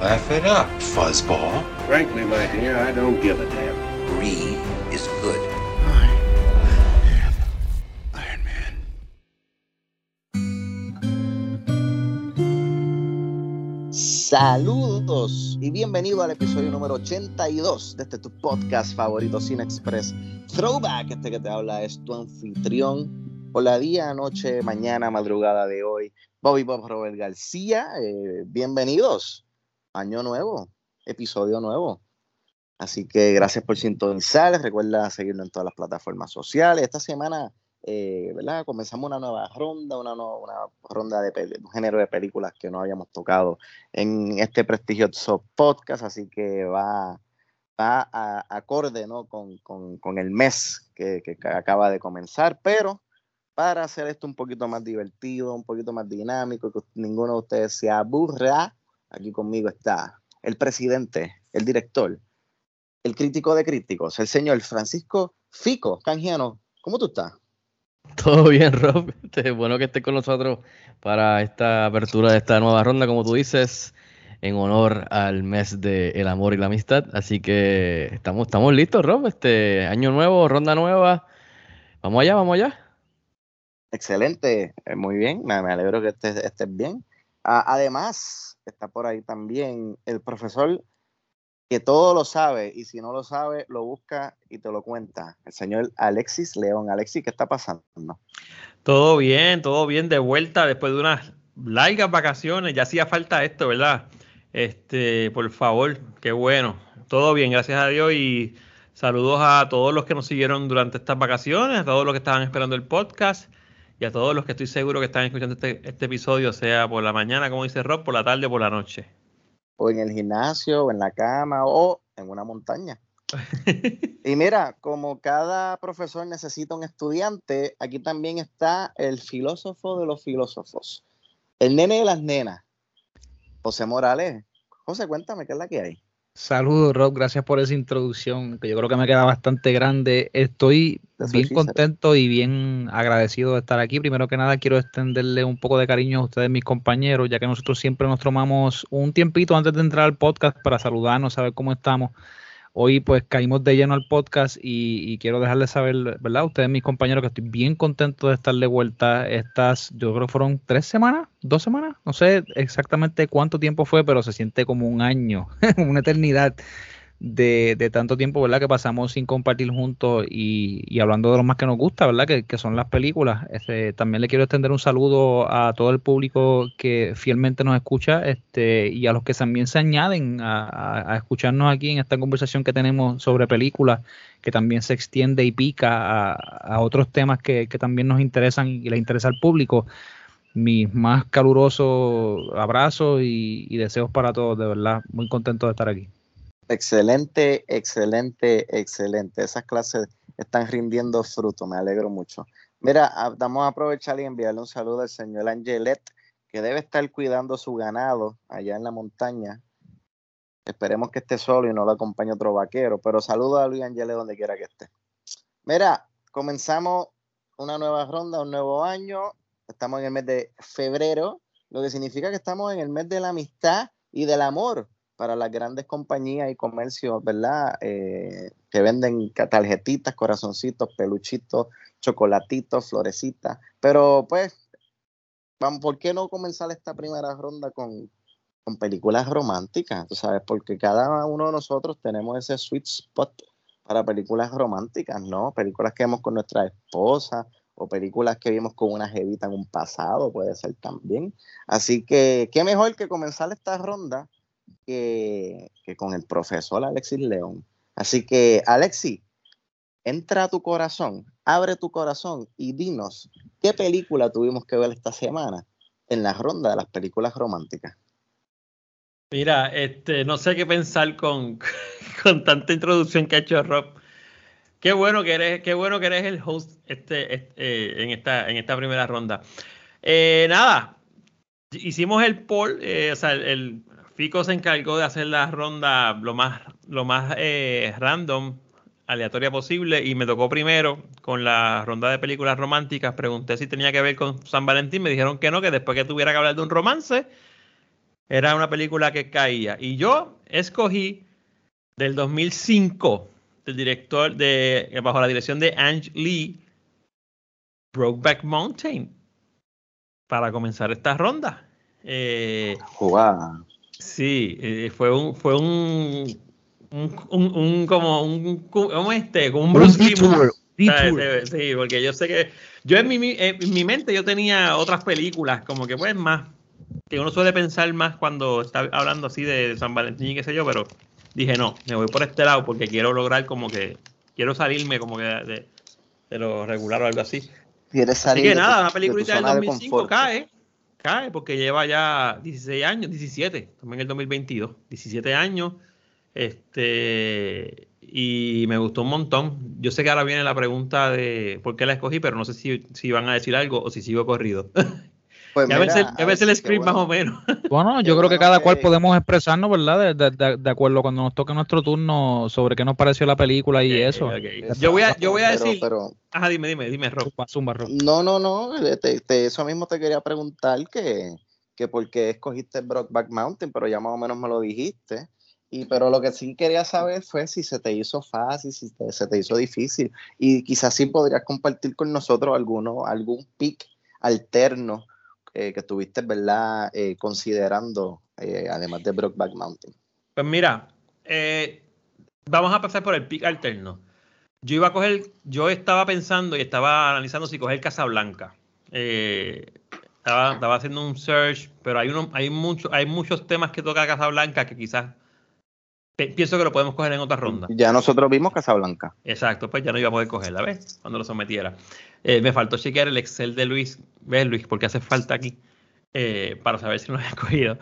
Laugh it up, fuzzball. Frankly, my dear, I don't give a damn. Brie is good. Iron Man. Saludos y bienvenido al episodio número 82 de este tu podcast favorito Cine Express Throwback. Este que te habla es tu anfitrión por la día, noche, mañana, madrugada de hoy, Bobby Bob Robert García. Eh, bienvenidos, año nuevo, episodio nuevo. Así que gracias por sintonizar. Recuerda seguirnos en todas las plataformas sociales. Esta semana eh, ¿verdad? Comenzamos una nueva ronda, una, una ronda de un género de películas que no habíamos tocado en este prestigioso podcast, así que va, va acorde ¿no? con, con- con el mes que, que acaba de comenzar, pero para hacer esto un poquito más divertido, un poquito más dinámico, que ninguno de ustedes se aburra, aquí conmigo está el presidente, el director, el crítico de críticos, el señor Francisco Fico Canjiano. ¿Cómo tú estás? Todo bien, Rob. Este, bueno que estés con nosotros para esta apertura de esta nueva ronda, como tú dices, en honor al mes del amor y la amistad. Así que estamos, estamos listos, Rob. Este año nuevo, ronda nueva. Vamos allá, vamos allá. Excelente, eh, muy bien, me, alegro que estés, estés bien. Ah, además, está por ahí también el profesor que todo lo sabe y si no lo sabe, lo busca y te lo cuenta. El señor Alexis León. Alexis, ¿qué está pasando? Todo bien, todo bien de vuelta después de unas largas vacaciones. Ya hacía falta esto, ¿verdad? Este, por favor, qué bueno. Todo bien, gracias a Dios y saludos a todos los que nos siguieron durante estas vacaciones, a todos los que estaban esperando el podcast y a todos los que estoy seguro que están escuchando este, este episodio, sea por la mañana, como dice Rob, por la tarde o por la noche. O en el gimnasio, o en la cama, o en una montaña. Y mira, como cada profesor necesita un estudiante, aquí también está el filósofo de los filósofos, el nene de las nenas, José Morales. José, cuéntame, ¿qué es la que hay? Saludos, Rob. Gracias por esa introducción, que yo creo que me queda bastante grande. Estoy That's bien contento y bien agradecido de estar aquí. Primero que nada, quiero extenderle un poco de cariño a ustedes, mis compañeros, ya que nosotros siempre nos tomamos un tiempito antes de entrar al podcast para saludarnos, saber cómo estamos. Hoy pues caímos de lleno al podcast y, y quiero dejarles saber, ¿verdad? Ustedes, mis compañeros, que estoy bien contento de estar de vuelta. Estas, yo creo que fueron tres semanas, dos semanas, no sé exactamente cuánto tiempo fue, pero se siente como un año, una eternidad de, tanto tiempo, ¿verdad? Que pasamos sin compartir juntos y, hablando de lo más que nos gusta, ¿verdad? Que, son las películas. Este, también le quiero extender un saludo a todo el público que fielmente nos escucha este, y a los que también se añaden a, a- escucharnos aquí en esta conversación que tenemos sobre películas, que también se extiende y pica a, otros temas que, que también nos interesan y le interesa al público. Mis más calurosos abrazos y, y deseos para todos, de verdad. Muy contento de estar aquí. Excelente, excelente, excelente. Esas clases están rindiendo fruto, me alegro mucho. Mira, vamos a aprovechar y enviarle un saludo al señor Angelet, que debe estar cuidando su ganado allá en la montaña. Esperemos que esté solo y no lo acompañe otro vaquero, pero saludo a Luis Angelet donde quiera que esté. Mira, comenzamos una nueva ronda, un nuevo año. Estamos en el mes de febrero, lo que significa que estamos en el mes de la amistad y del amor para las grandes compañías y comercios, ¿verdad? Eh, que venden tarjetitas, corazoncitos, peluchitos, chocolatitos, florecitas. Pero pues, ¿por qué no comenzar esta primera ronda con, con películas románticas? Tú sabes, porque cada uno de nosotros tenemos ese sweet spot para películas románticas, ¿no? Películas que vemos con nuestra esposa o películas que vimos con una jevita en un pasado, puede ser también. Así que, qué mejor que comenzar esta ronda que, con el profesor Alexis León. Así que, Alexis, entra a tu corazón, abre tu corazón y dinos qué película tuvimos que ver esta semana en la ronda de las películas románticas. Mira, este, no sé qué pensar con, con tanta introducción que ha hecho Rob. Qué bueno que eres, qué bueno que eres el host este, este eh, en, esta, en esta primera ronda. Eh, nada, hicimos el poll, eh, o sea, el, Fico se encargó de hacer la ronda lo más, lo más random, aleatoria posible, y me tocó primero con la ronda de películas románticas. Pregunté si tenía que ver con San Valentín, me dijeron que no, que después que tuviera que hablar de un romance, era una película que caía. Y yo escogí del 2005, del director de, bajo la dirección de Ange Lee, Brokeback Mountain, para comenzar esta ronda. Eh, Sí, eh, fue un, fue un, un, un, como un, como este, como un Bruce Sí, porque yo sé que yo en mi, en mi mente yo tenía otras películas, como que pues más que uno suele pensar más cuando está hablando así de San Valentín y qué sé yo, pero dije no, me voy por este lado porque quiero lograr como que, quiero salirme como que de, lo regular o algo así. ¿Quieres salir así que nada, una película del 2005 cae, cae porque lleva ya 16 años, 17, también el 2022, 17 años, este, y me gustó un montón. Yo sé que ahora viene la pregunta de por qué la escogí, pero no sé si, si van a decir algo o si sigo corrido. Pues a veces, el script más o menos. Bueno, yo creo que cada cual podemos expresarnos, ¿verdad? De, acuerdo cuando nos toque nuestro turno sobre qué nos pareció la película y eso. Yo voy a, yo voy a decir. Ajá, dime, dime, dime, Rob. No, no, no. eso mismo te quería preguntar que, que por qué escogiste Brockback Mountain, pero ya más o menos me lo dijiste. Y, pero lo que sí quería saber fue si se te hizo fácil, si se te hizo difícil. Y quizás sí podrías compartir con nosotros alguno, algún pick alterno eh, que estuviste, ¿verdad? Eh, considerando, eh, además de Brockback Mountain. Pues mira, vamos a pasar por el pick alterno. Yo iba a coger, yo estaba pensando y estaba analizando si coger Casablanca. estaba, estaba haciendo un search, pero hay, uno, hay, mucho, hay muchos temas que toca Casablanca que quizás pienso que lo podemos coger en otra ronda. Ya nosotros vimos Casablanca. Exacto, pues ya no iba a poder cogerla, ¿ves? Cuando lo sometiera. Eh, me faltó chequear el Excel de Luis. ¿Ves, Luis? Porque hace falta aquí eh, para saber si lo he cogido.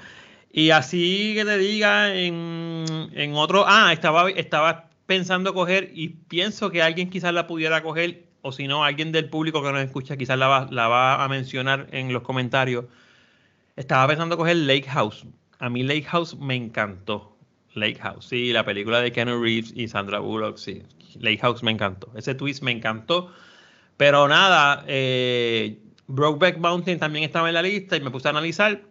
Y así que te diga en, otro. Ah, estaba, estaba pensando coger y pienso que alguien quizás la pudiera coger, o si no, alguien del público que nos escucha quizás la va, la va a mencionar en los comentarios. Estaba pensando coger Lake House. A mí Lake House me encantó Lake House, sí, la película de Keanu Reeves y Sandra Bullock, sí. Lake House me encantó. Ese twist me encantó. Pero nada, eh, Brokeback Mountain también estaba en la lista y me puse a analizar.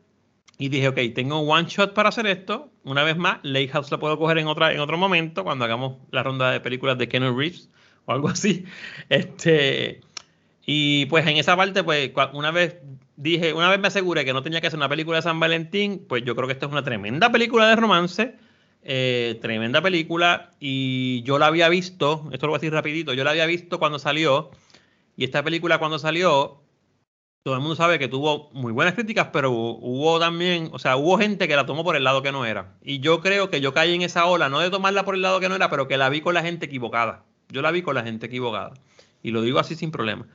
Y dije, ok, tengo one shot para hacer esto. Una vez más, Lake House la puedo coger en, otra, en otro momento, cuando hagamos la ronda de películas de Keanu Reeves o algo así. Este, y pues en esa parte, pues una vez dije, una vez me aseguré que no tenía que hacer una película de San Valentín, pues yo creo que esta es una tremenda película de romance eh, tremenda película y yo la había visto, esto lo voy a decir rapidito, yo la había visto cuando salió y esta película cuando salió, todo el mundo sabe que tuvo muy buenas críticas, pero hubo, también, o sea, hubo gente que la tomó por el lado que no era. Y yo creo que yo caí en esa ola, no de tomarla por el lado que no era, pero que la vi con la gente equivocada. Yo la vi con la gente equivocada. Y lo digo así sin problema.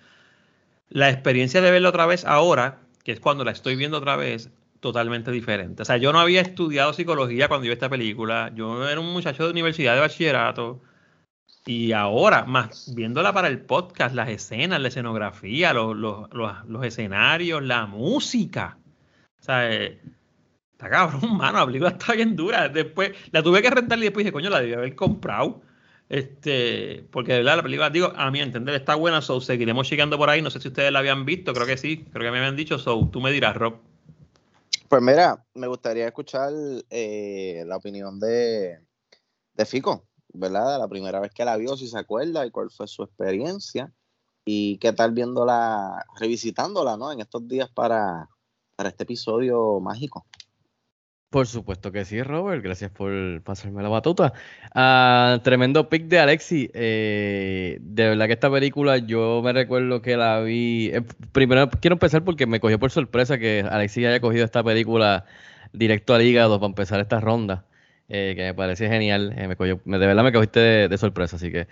La experiencia de verla otra vez ahora, que es cuando la estoy viendo otra vez, totalmente diferente. O sea, yo no había estudiado psicología cuando vi esta película. Yo era un muchacho de universidad de bachillerato. Y ahora, más viéndola para el podcast, las escenas, la escenografía, los, los, escenarios, la música. O sea, eh, está cabrón, mano, la película está bien dura. Después la tuve que rentar y después dije, coño, la debí haber comprado. Este, porque de verdad la película, digo, a mi entender está buena, so seguiremos llegando por ahí. No sé si ustedes la habían visto, creo que sí, creo que me habían dicho, so tú me dirás, Rob. Pues mira, me gustaría escuchar eh, la opinión de, de Fico, ¿verdad? La primera vez que la vio, si se acuerda, y cuál fue su experiencia, y qué tal viéndola, revisitándola, ¿no? En estos días para, para este episodio mágico. Por supuesto que sí, Robert. Gracias por pasarme la batuta. Ah, tremendo pick de Alexi. Eh, de verdad que esta película yo me recuerdo que la vi. Eh, primero quiero empezar porque me cogió por sorpresa que Alexi haya cogido esta película directo al hígado para empezar esta ronda. Eh, que me parece genial. me cogió, de verdad me cogiste de, sorpresa, así que.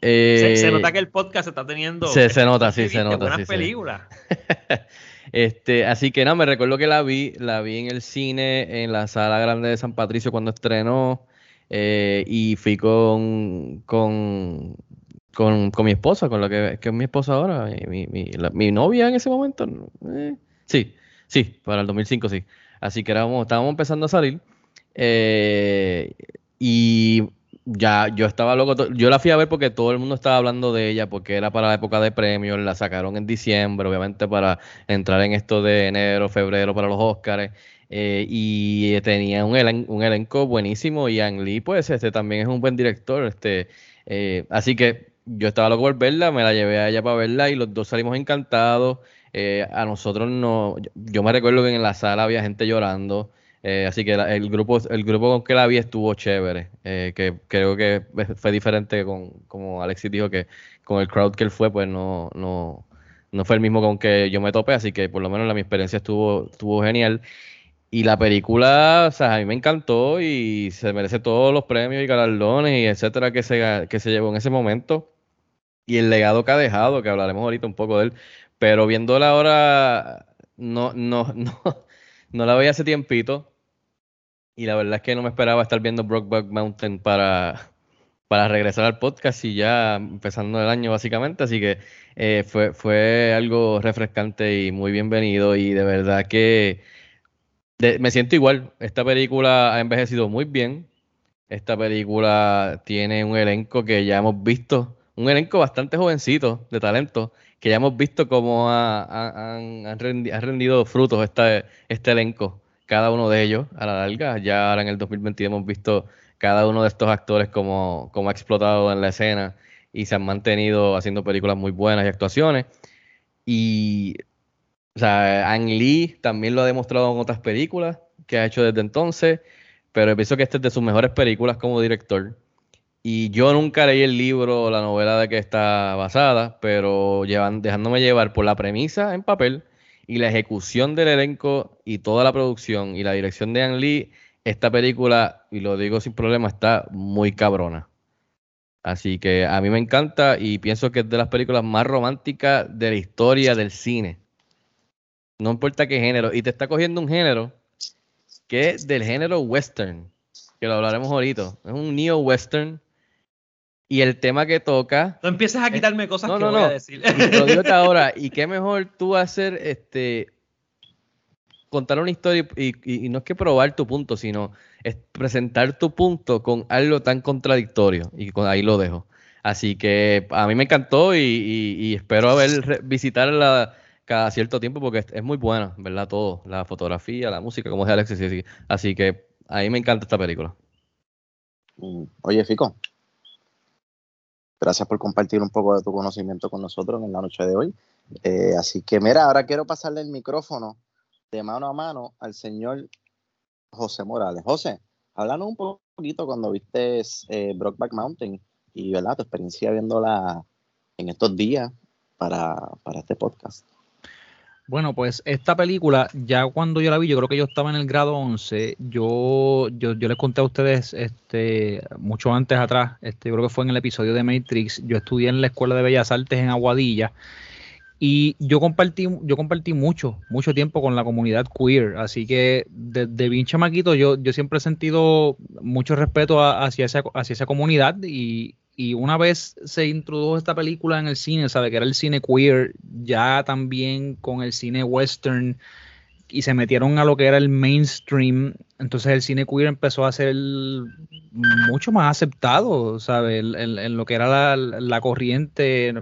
se, nota que el podcast está teniendo. Se, nota, sí, se nota. Buenas películas. Este, así que no, me recuerdo que la vi, la vi en el cine, en la sala grande de San Patricio cuando estrenó, eh, y fui con, con, con, con mi esposa, con la que, que es mi esposa ahora, mi, mi, mi novia en ese momento. eh, sí, sí, para el 2005 sí. Así que estábamos empezando a salir. eh, y ya yo estaba loco. Yo la fui a ver porque todo el mundo estaba hablando de ella, porque era para la época de premios. La sacaron en diciembre, obviamente, para entrar en esto de enero, febrero para los Oscars. eh, y tenía un, elen- un elenco buenísimo. Y Ang Lee, pues, este también es un buen director. Este, eh, así que yo estaba loco por verla, me la llevé a ella para verla y los dos salimos encantados. Eh, a nosotros no, yo, yo me recuerdo que en la sala había gente llorando. Eh, así que el grupo, el grupo con que la vi estuvo chévere. eh, que creo que fue diferente con, como Alexis dijo que con el crowd que él fue, pues no, no, no fue el mismo con que yo me topé, así que por lo menos la, mi experiencia estuvo, estuvo genial. Y la película, o sea, a mí me encantó y se merece todos los premios y galardones y etcétera que se, que se llevó en ese momento. Y el legado que ha dejado, que hablaremos ahorita un poco de él. Pero viéndola ahora, no, no, no, no la veía hace tiempito. Y la verdad es que no me esperaba estar viendo Brokeback Mountain para, para regresar al podcast y ya empezando el año básicamente. Así que eh, fue, fue algo refrescante y muy bienvenido. Y de verdad que me siento igual. Esta película ha envejecido muy bien. Esta película tiene un elenco que ya hemos visto, un elenco bastante jovencito de talento, que ya hemos visto cómo ha, ha- han, han rendi- ha rendido frutos este, este elenco, cada uno de ellos a la larga. Ya ahora en el 2022 hemos visto cada uno de estos actores como, como ha explotado en la escena y se han mantenido haciendo películas muy buenas y actuaciones. Y o sea, Ang Lee también lo ha demostrado en otras películas que ha hecho desde entonces, pero pienso que esta es de sus mejores películas como director. Y yo nunca leí el libro o la novela de que está basada, pero llevan, dejándome llevar por la premisa en papel y la ejecución del elenco y toda la producción y la dirección de Ang Lee, esta película, y lo digo sin problema, está muy cabrona. Así que a mí me encanta y pienso que es de las películas más románticas de la historia del cine. No importa qué género. Y te está cogiendo un género que es del género western, que lo hablaremos ahorita. Es un neo-western. Y el tema que toca. No empieces a quitarme cosas No, que no, voy no. a decir. Y lo digo hasta ahora. Y qué mejor tú hacer este. Contar una historia y, y- y no es que probar tu punto, sino es presentar tu punto con algo tan contradictorio. Y con, ahí lo dejo. Así que a mí me encantó y, y- y espero ver, re- visitarla cada cierto tiempo porque es, es muy buena, ¿verdad? Todo, la fotografía, la música, como dice Alexis. Así, así que a mí me encanta esta película. Mm, Oye, Fico, gracias por compartir un poco de tu conocimiento con nosotros en la noche de hoy. Eh, así que, mira, ahora quiero pasarle el micrófono de mano a mano al señor José Morales. José, háblanos un poquito cuando viste eh, Brokeback Mountain y, ¿verdad? Tu experiencia viéndola en estos días para, para este podcast. Bueno, pues esta película, ya cuando yo la vi, yo creo que yo estaba en el grado 11, yo, yo, yo les conté a ustedes este, mucho antes atrás, este, yo creo que fue en el episodio de Matrix, yo estudié en la Escuela de Bellas Artes en Aguadilla y yo compartí, yo compartí mucho, mucho tiempo con la comunidad queer, así que desde bien chamaquito yo, yo siempre he sentido mucho respeto a- hacia, esa, hacia esa comunidad y, y una vez se introdujo esta película en el cine, sabe que era el cine queer, ya también con el cine western y se metieron a lo que era el mainstream, entonces el cine queer empezó a ser mucho más aceptado, ¿sabe? En, lo que era la, la corriente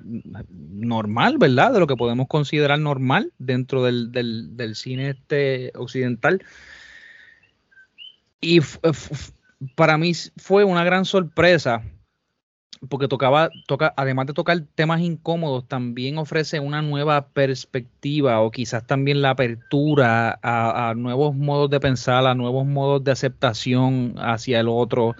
normal, ¿verdad? De lo que podemos considerar normal dentro del, del- del cine este occidental. Y para mí fue una gran sorpresa porque tocaba, toca, además de tocar temas incómodos, también ofrece una nueva perspectiva o quizás también la apertura a, nuevos modos de pensar, a nuevos modos de aceptación hacia el otro,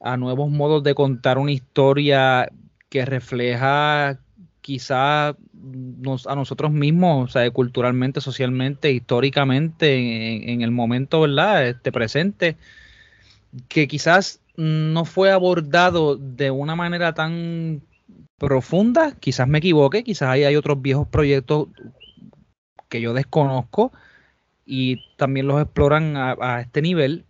a nuevos modos de contar una historia que refleja quizás nos, a nosotros mismos, sea, culturalmente, socialmente, históricamente, en, en el momento, ¿verdad? Este presente, que quizás no fue abordado de una manera tan profunda, quizás me equivoque, quizás ahí hay otros viejos proyectos que yo desconozco y también los exploran a, a este nivel,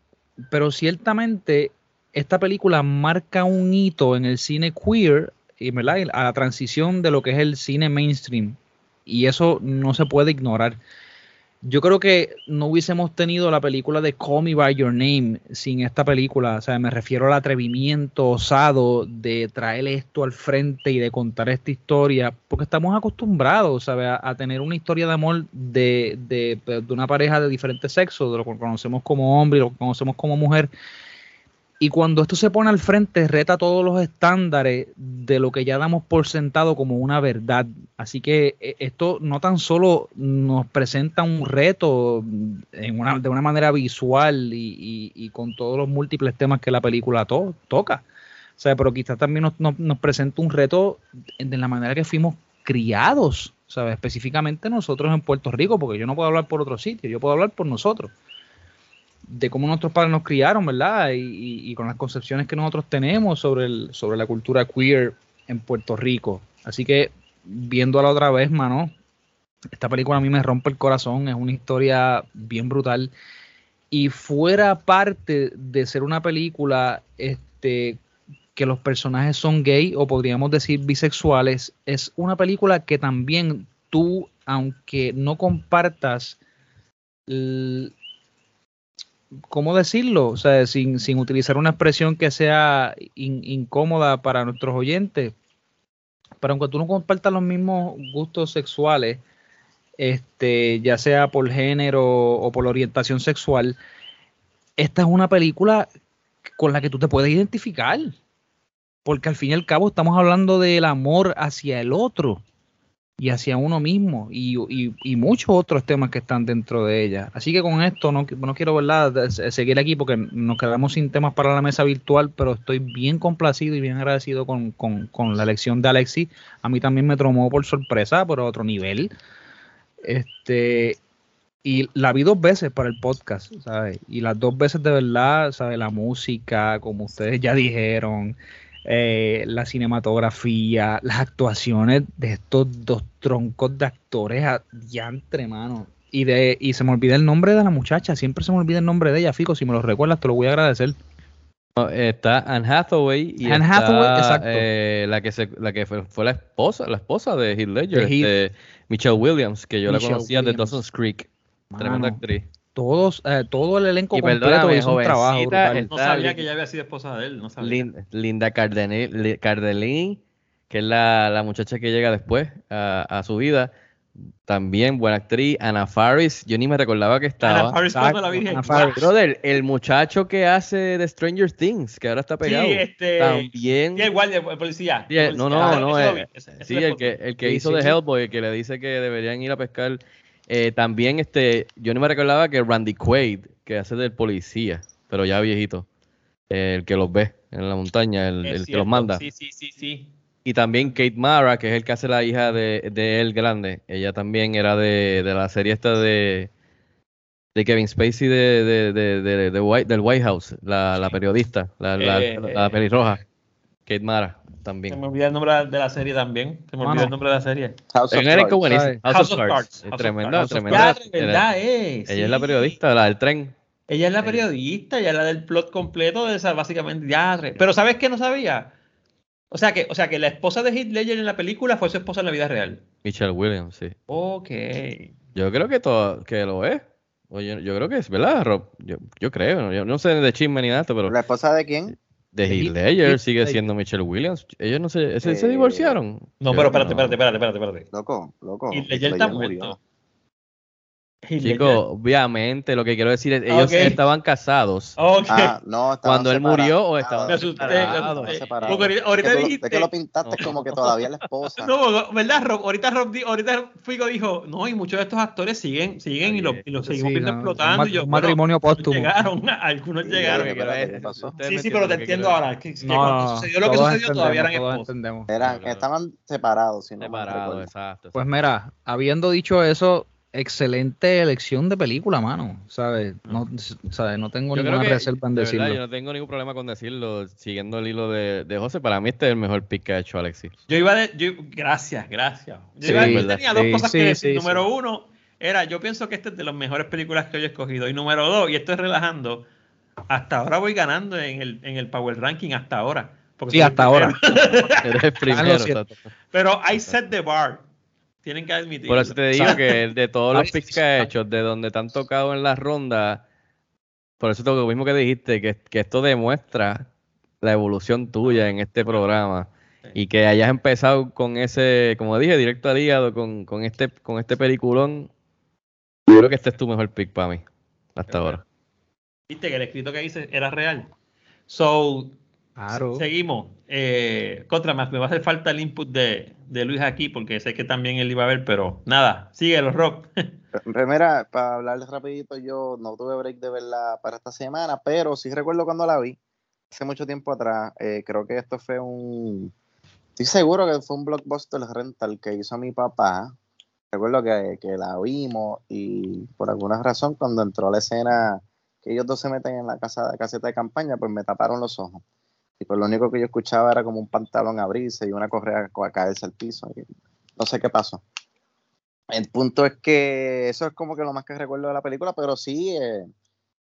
pero ciertamente esta película marca un hito en el cine queer y a la transición de lo que es el cine mainstream y eso no se puede ignorar. Yo creo que no hubiésemos tenido la película de Call Me By Your Name sin esta película. O sea, me refiero al atrevimiento osado de traer esto al frente y de contar esta historia, porque estamos acostumbrados ¿sabe? A, a, tener una historia de amor de, de, de, una pareja de diferentes sexos, de lo que conocemos como hombre y lo que conocemos como mujer. Y cuando esto se pone al frente, reta todos los estándares de lo que ya damos por sentado como una verdad. Así que eh, esto no tan solo nos presenta un reto en una, de una manera visual y, con todos los múltiples temas que la película to toca. O sea, pero quizás también nos, nos, nos, presenta un reto de la manera que fuimos criados, ¿sabes? Específicamente nosotros en Puerto Rico, porque yo no puedo hablar por otro sitio, yo puedo hablar por nosotros de cómo nuestros padres nos criaron, ¿verdad? Y, y, con las concepciones que nosotros tenemos sobre, el, sobre la cultura queer en Puerto Rico. Así que, viéndola otra vez, mano, esta película a mí me rompe el corazón, es una historia bien brutal. Y fuera parte de ser una película este, que los personajes son gay o podríamos decir bisexuales, es una película que también tú, aunque no compartas ¿cómo decirlo? O sea, sin, sin utilizar una expresión que sea in, incómoda para nuestros oyentes. Pero aunque tú no compartas los mismos gustos sexuales, este, ya sea por género o por orientación sexual, esta es una película con la que tú te puedes identificar. Porque al fin y al cabo estamos hablando del amor hacia el otro y hacia uno mismo y, y, muchos otros temas que están dentro de ella. Así que con esto no, no quiero ¿verdad? seguir aquí porque nos quedamos sin temas para la mesa virtual, pero estoy bien complacido y bien agradecido con, con, con la elección de Alexis. A mí también me tomó por sorpresa, a otro nivel. Este, y la vi dos veces para el podcast, ¿sabes? Y las dos veces de verdad, ¿sabes? La música, como ustedes ya dijeron, eh, la cinematografía, las actuaciones de estos dos troncos de actores ya entre manos. Y, de, y se me olvida el nombre de la muchacha, siempre se me olvida el nombre de ella, Fico, si me lo recuerdas te lo voy a agradecer. Está Anne Hathaway y Anne está, Hathaway, exacto. Eh, la que se, la que fue, fue, la esposa, la esposa de Heath Ledger, de Heath. Este, Michelle Williams, que yo Michelle la conocía Williams. de Dawson's Creek, Mano. tremenda actriz todos, eh, todo el elenco y completo hizo un trabajo brutal. No sabía que ella había sido esposa de él, no sabía. Linda, Linda Cardellini, que es la, la, muchacha que llega después a, a, su vida, también buena actriz. Ana Faris, yo ni me recordaba que estaba. Ana Faris como la Virgen. Ana Faris. Brother, el muchacho que hace de Stranger Things, que ahora está pegado. Sí, este. También. Sí, el guardia, el policía. Sí, el, no, no, no. El, sí, el que, el que sí, hizo sí, de Hellboy, el que le dice que deberían ir a pescar eh, también, este, yo no me recordaba que Randy Quaid, que hace del policía, pero ya viejito, eh, el que los ve en la montaña, el, el que los manda. Sí, sí, sí, sí. Y también Kate Mara, que es el que hace la hija de, de él grande. Ella también era de, de la serie esta de, de Kevin Spacey de, de, White, del White House, la, la periodista, la, la, Eh, la pelirroja. Kate Mara también. Se me olvidó el nombre de la serie también. Se me olvidó el nombre de la serie. House of Cards. House, House of Cards. Tremenda, House tremenda. Cards. verdad es. Ella es la periodista, la del tren. Ella es la periodista, ella es la del plot completo de esa, básicamente, ya. Pero ¿sabes qué no sabía? O sea que, o sea que la esposa de Heath Ledger en la película fue su esposa en la vida real. Michelle Williams, sí. Ok. Yo creo que todo, que lo es. Oye, yo creo que es, ¿verdad, Rob? Yo, yo creo, yo no sé de chisme ni nada, pero. ¿La esposa de quién? De Heath Ledger sigue siendo Michelle Williams. Ellos no se, ¿se, Eh, se divorciaron. No, pero espérate, espérate, espérate, espérate, espérate. Loco, loco. Heath Ledger está muerto. Chicos, obviamente lo que quiero decir es ellos okay. estaban casados. Okay. Ah, no, cuando él murió o estaban Me asusté, separados. me asusté. separados. Porque ahorita es que, dijiste. es que lo pintaste no. como que todavía la esposa. No, ¿verdad, Rob? Ahorita Rob, ahorita Figo dijo, no, y muchos de estos actores siguen, siguen y, lo, y los seguimos sí, viendo no, explotando. Un, y yo, un matrimonio bueno, póstumo. Llegaron, algunos Sí, llegaron. Sí, sí, pero te entiendo ahora. Que, cuando sucedió lo que sucedió, todavía eran esposos. entendemos. Eran, estaban separados, Separados, exacto. Pues mira, habiendo dicho eso, excelente elección de película, mano. ¿Sabes? No, ¿sabes? no tengo Yo ninguna que, reserva en de decirlo. verdad, yo no tengo ningún problema con decirlo, siguiendo el hilo de, de José. Para mí este es el mejor pick que ha hecho Alexis. Yo iba de. Yo, gracias, gracias. Yo, Sí, iba, yo tenía dos Sí, cosas sí, que decir. sí, Número sí. uno, era, yo pienso que este es de las mejores películas que yo he escogido. Y número dos, y esto es relajando, hasta ahora voy ganando en el, en el Power Ranking, hasta ahora. Porque Sí, hasta ahora. Eres el primero. Pero I set the bar. Tienen que admitirlo. Por eso te digo que de todos los picks que ha hecho, de donde te han tocado en las rondas, por eso lo mismo que dijiste, que, que esto demuestra la evolución tuya en este programa y que hayas empezado con ese, como dije, directo al hígado, con, con este, con este peliculón. Yo creo que este es tu mejor pick para mí, hasta ahora. Viste que el escrito que hice era real. So, Claro. seguimos. Eh, contra más, me va a hacer falta el input de, de Luis aquí, porque sé que también él iba a ver, pero nada, síguelo, Rock. Pues mira, para hablarles rapidito, yo no tuve break de verla para esta semana, pero sí recuerdo cuando la vi, hace mucho tiempo atrás, eh, creo que esto fue un, estoy seguro que fue un blockbuster rental que hizo mi papá, recuerdo que, que la vimos y por alguna razón cuando entró la escena que ellos dos se meten en la casa, caseta de campaña, pues me taparon los ojos. Y pues lo único que yo escuchaba era como un pantalón abrirse y una correa a caerse al piso. no sé qué pasó. El punto es que eso es como que lo más que recuerdo de la película, pero sí, eh,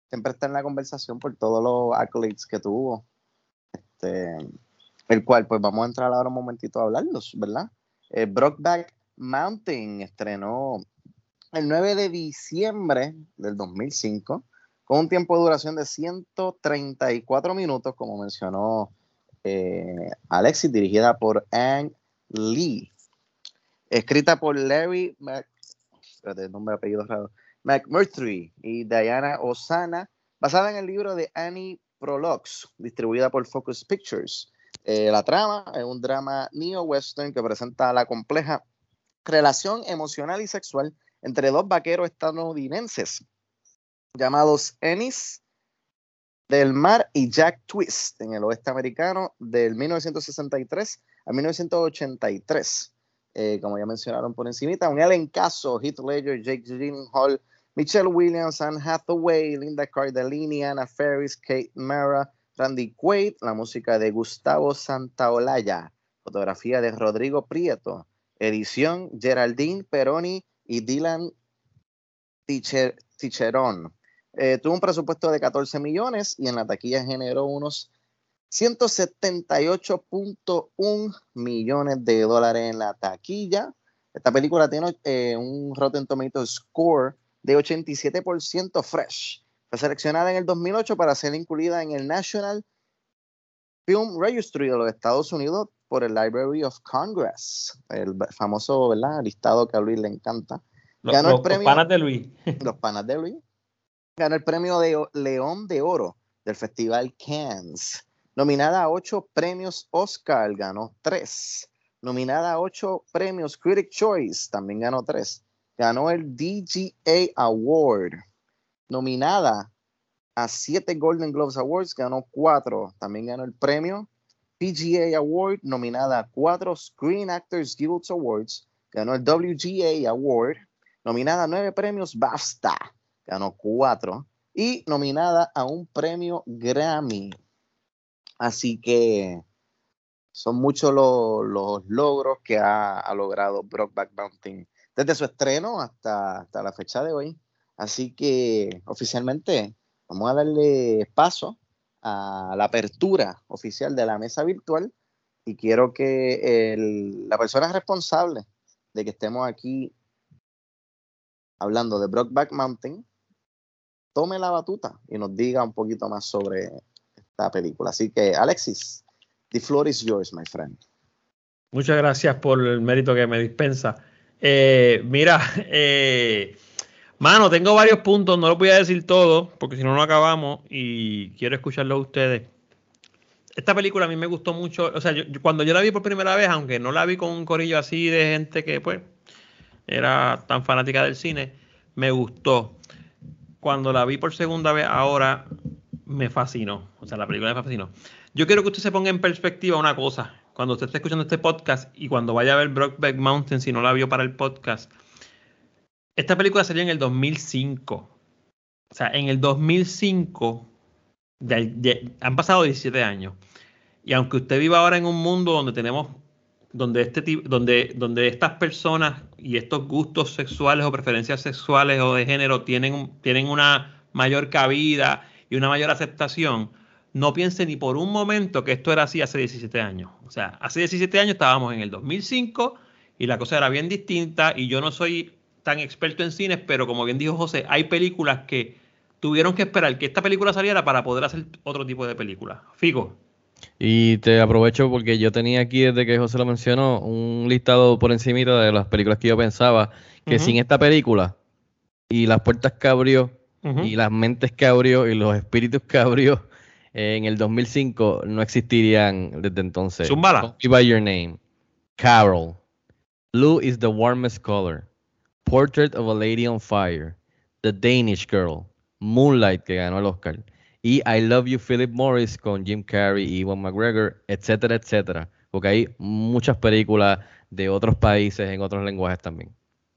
siempre está en la conversación por todos los accolades que tuvo. Este, el cual, pues vamos a entrar ahora un momentito a hablarlos, ¿verdad? Eh, Brockback Mountain estrenó el 9 de diciembre del 2005 con un tiempo de duración de 134 minutos, como mencionó eh, Alexis, dirigida por Ang Lee. Escrita por Larry apellido McMurtry y Diana Osana, basada en el libro de Annie Prologues, distribuida por Focus Pictures. Eh, la trama es un drama neo-western que presenta la compleja relación emocional y sexual entre dos vaqueros estadounidenses llamados Ennis del Mar y Jack Twist en el oeste americano del 1963 a 1983. Eh, como ya mencionaron por encimita, un elencazo, Heath Ledger, Jake Gyllenhaal, Michelle Williams, Anne Hathaway, Linda Cardellini, Anna Ferris, Kate Mara, Randy Quaid, la música de Gustavo Santaolalla, fotografía de Rodrigo Prieto, edición Geraldine Peroni y Dylan Ticher- Ticherón. Eh, tuvo un presupuesto de 14 millones y en la taquilla generó unos 178.1 millones de dólares en la taquilla. Esta película tiene eh, un Rotten Tomatoes score de 87% fresh. Fue seleccionada en el 2008 para ser incluida en el National Film Registry de los Estados Unidos por el Library of Congress, el famoso ¿verdad? listado que a Luis le encanta. Los, Ganó el los- los premio- panas de Luis. los panas de Luis. Ganó el premio de León de Oro del Festival Cannes. Nominada a ocho premios Oscar, ganó tres. Nominada a ocho premios Critic Choice, también ganó tres. Ganó el DGA Award. Nominada a siete Golden Globes Awards, ganó cuatro. También ganó el premio PGA Award, nominada a cuatro Screen Actors Guild Awards, ganó el WGA Award, nominada a nueve premios BAFTA, ganó cuatro, y nominada a un premio Grammy. Así que son muchos los, los logros que ha, ha logrado Brockback Mountain desde su estreno hasta, hasta la fecha de hoy. Así que oficialmente vamos a darle paso a la apertura oficial de la mesa virtual y quiero que el- la persona responsable de que estemos aquí hablando de Brockback Mountain tome la batuta y nos diga un poquito más sobre esta película. Así que, Alexis, the floor is yours, my friend. Muchas gracias por el mérito que me dispensa. Eh, mira, eh, mano, tengo varios puntos, no los voy a decir todos, porque si no, no acabamos y quiero escucharlos a ustedes. Esta película a mí me gustó mucho, o sea, yo- cuando yo la vi por primera vez, aunque no la vi con un corillo así de gente que pues era tan fanática del cine, me gustó. Cuando la vi por segunda vez ahora, me fascinó. O sea, la película me fascinó. Yo quiero que usted se ponga en perspectiva una cosa. Cuando usted esté escuchando este podcast y cuando vaya a ver Brockback Mountain, si no la vio para el podcast, esta película salió en el 2005. O sea, en el 2005 ya- ya- han pasado 17 años. Y aunque usted viva ahora en un mundo donde tenemos donde, este, donde, donde estas personas y estos gustos sexuales o preferencias sexuales o de género tienen, tienen una mayor cabida y una mayor aceptación, no piense ni por un momento que esto era así hace 17 años. O sea, hace 17 años estábamos en el 2005 y la cosa era bien distinta y yo no soy tan experto en cines, pero como bien dijo José, hay películas que tuvieron que esperar que esta película saliera para poder hacer otro tipo de película. Figo. Y te aprovecho porque yo tenía aquí, desde que José lo mencionó, un listado por encimita de las películas que yo pensaba que sin esta película y las puertas que abrió y las mentes que abrió y los espíritus que abrió en el 2005 no existirían desde entonces. Zumbala. by Your Name, Carol, Blue is the Warmest Color, Portrait of a Lady on Fire, The Danish Girl, Moonlight, que ganó el Oscar, y I Love You Philip Morris con Jim Carrey y Ewan McGregor, etcétera, etcétera. Porque hay muchas películas de otros países en otros lenguajes también.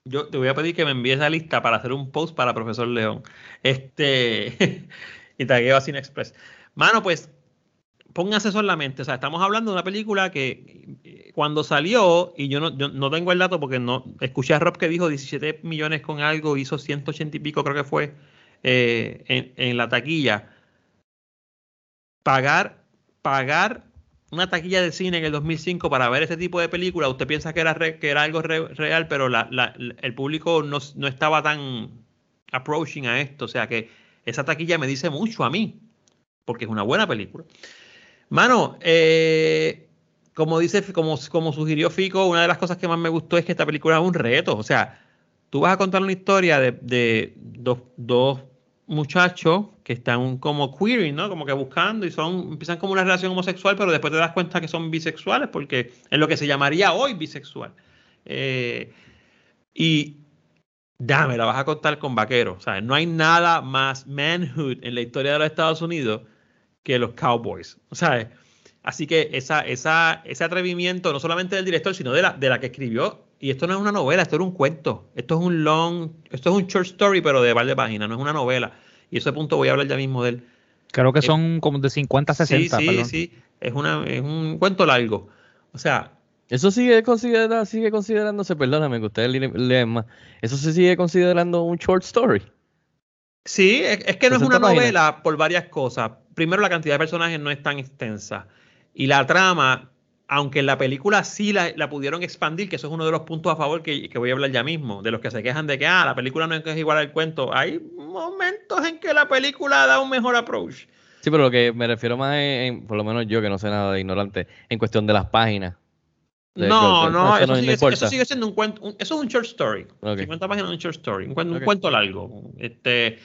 Yo te voy a pedir que me envíes la lista para hacer un post para Profesor León. Este y tagueo a Cine Express. Mano, pues póngase eso en la mente. O sea, estamos hablando de una película que eh, cuando salió, y yo no, no tengo el dato porque no escuché a Rob que dijo 17 millones con algo, hizo 180 y pico, creo que fue, eh, en, en la taquilla pagar, pagar una taquilla de cine en el 2005 para ver este tipo de película, usted piensa que era, que era algo real, pero el público no, estaba tan approaching a esto. O sea que esa taquilla me dice mucho a mí, porque es una buena película. Mano, eh, como dice, como, como sugirió Fico, una de las cosas que más me gustó es que esta película es un reto. O sea, tú vas a contar una historia de, de dos, dos muchachos que están como queering, ¿no? Como que buscando y son, empiezan como una relación homosexual, pero después te das cuenta que son bisexuales porque es lo que se llamaría hoy bisexual. Eh, y dame, la vas a contar con vaqueros. O sea, no hay nada más manhood en la historia de los Estados Unidos que los cowboys. O sea, así que esa, esa, ese atrevimiento, no solamente del director, sino de la, de la que escribió, y esto no es una novela, esto era un cuento. Esto es un long, esto es un short story, pero de par de páginas, no es una novela. Y ese punto voy a hablar ya mismo de él. Creo que eh, son como de 50 a 60. Sí, sí, sí. Es, una, es un cuento largo. O sea. Eso sigue, considera, sigue considerándose, perdóname que ustedes leen más, eso se sigue considerando un short story. Sí, es, que no es una novela por varias cosas. Primero, la cantidad de personajes no es tan extensa. Y la trama aunque en la película sí la, pudieron expandir, que eso es uno de los puntos a favor que, voy a hablar ya mismo, de los que se quejan de que ah, la película no es igual al cuento, hay momentos en que la película da un mejor approach. Sí, pero lo que me refiero más, en, por lo menos yo que no sé nada de ignorante, en cuestión de las páginas. no, no, eso, sigue, siendo un cuento, eso es un short story. 50 páginas de un short story, un, cuento, largo. Este,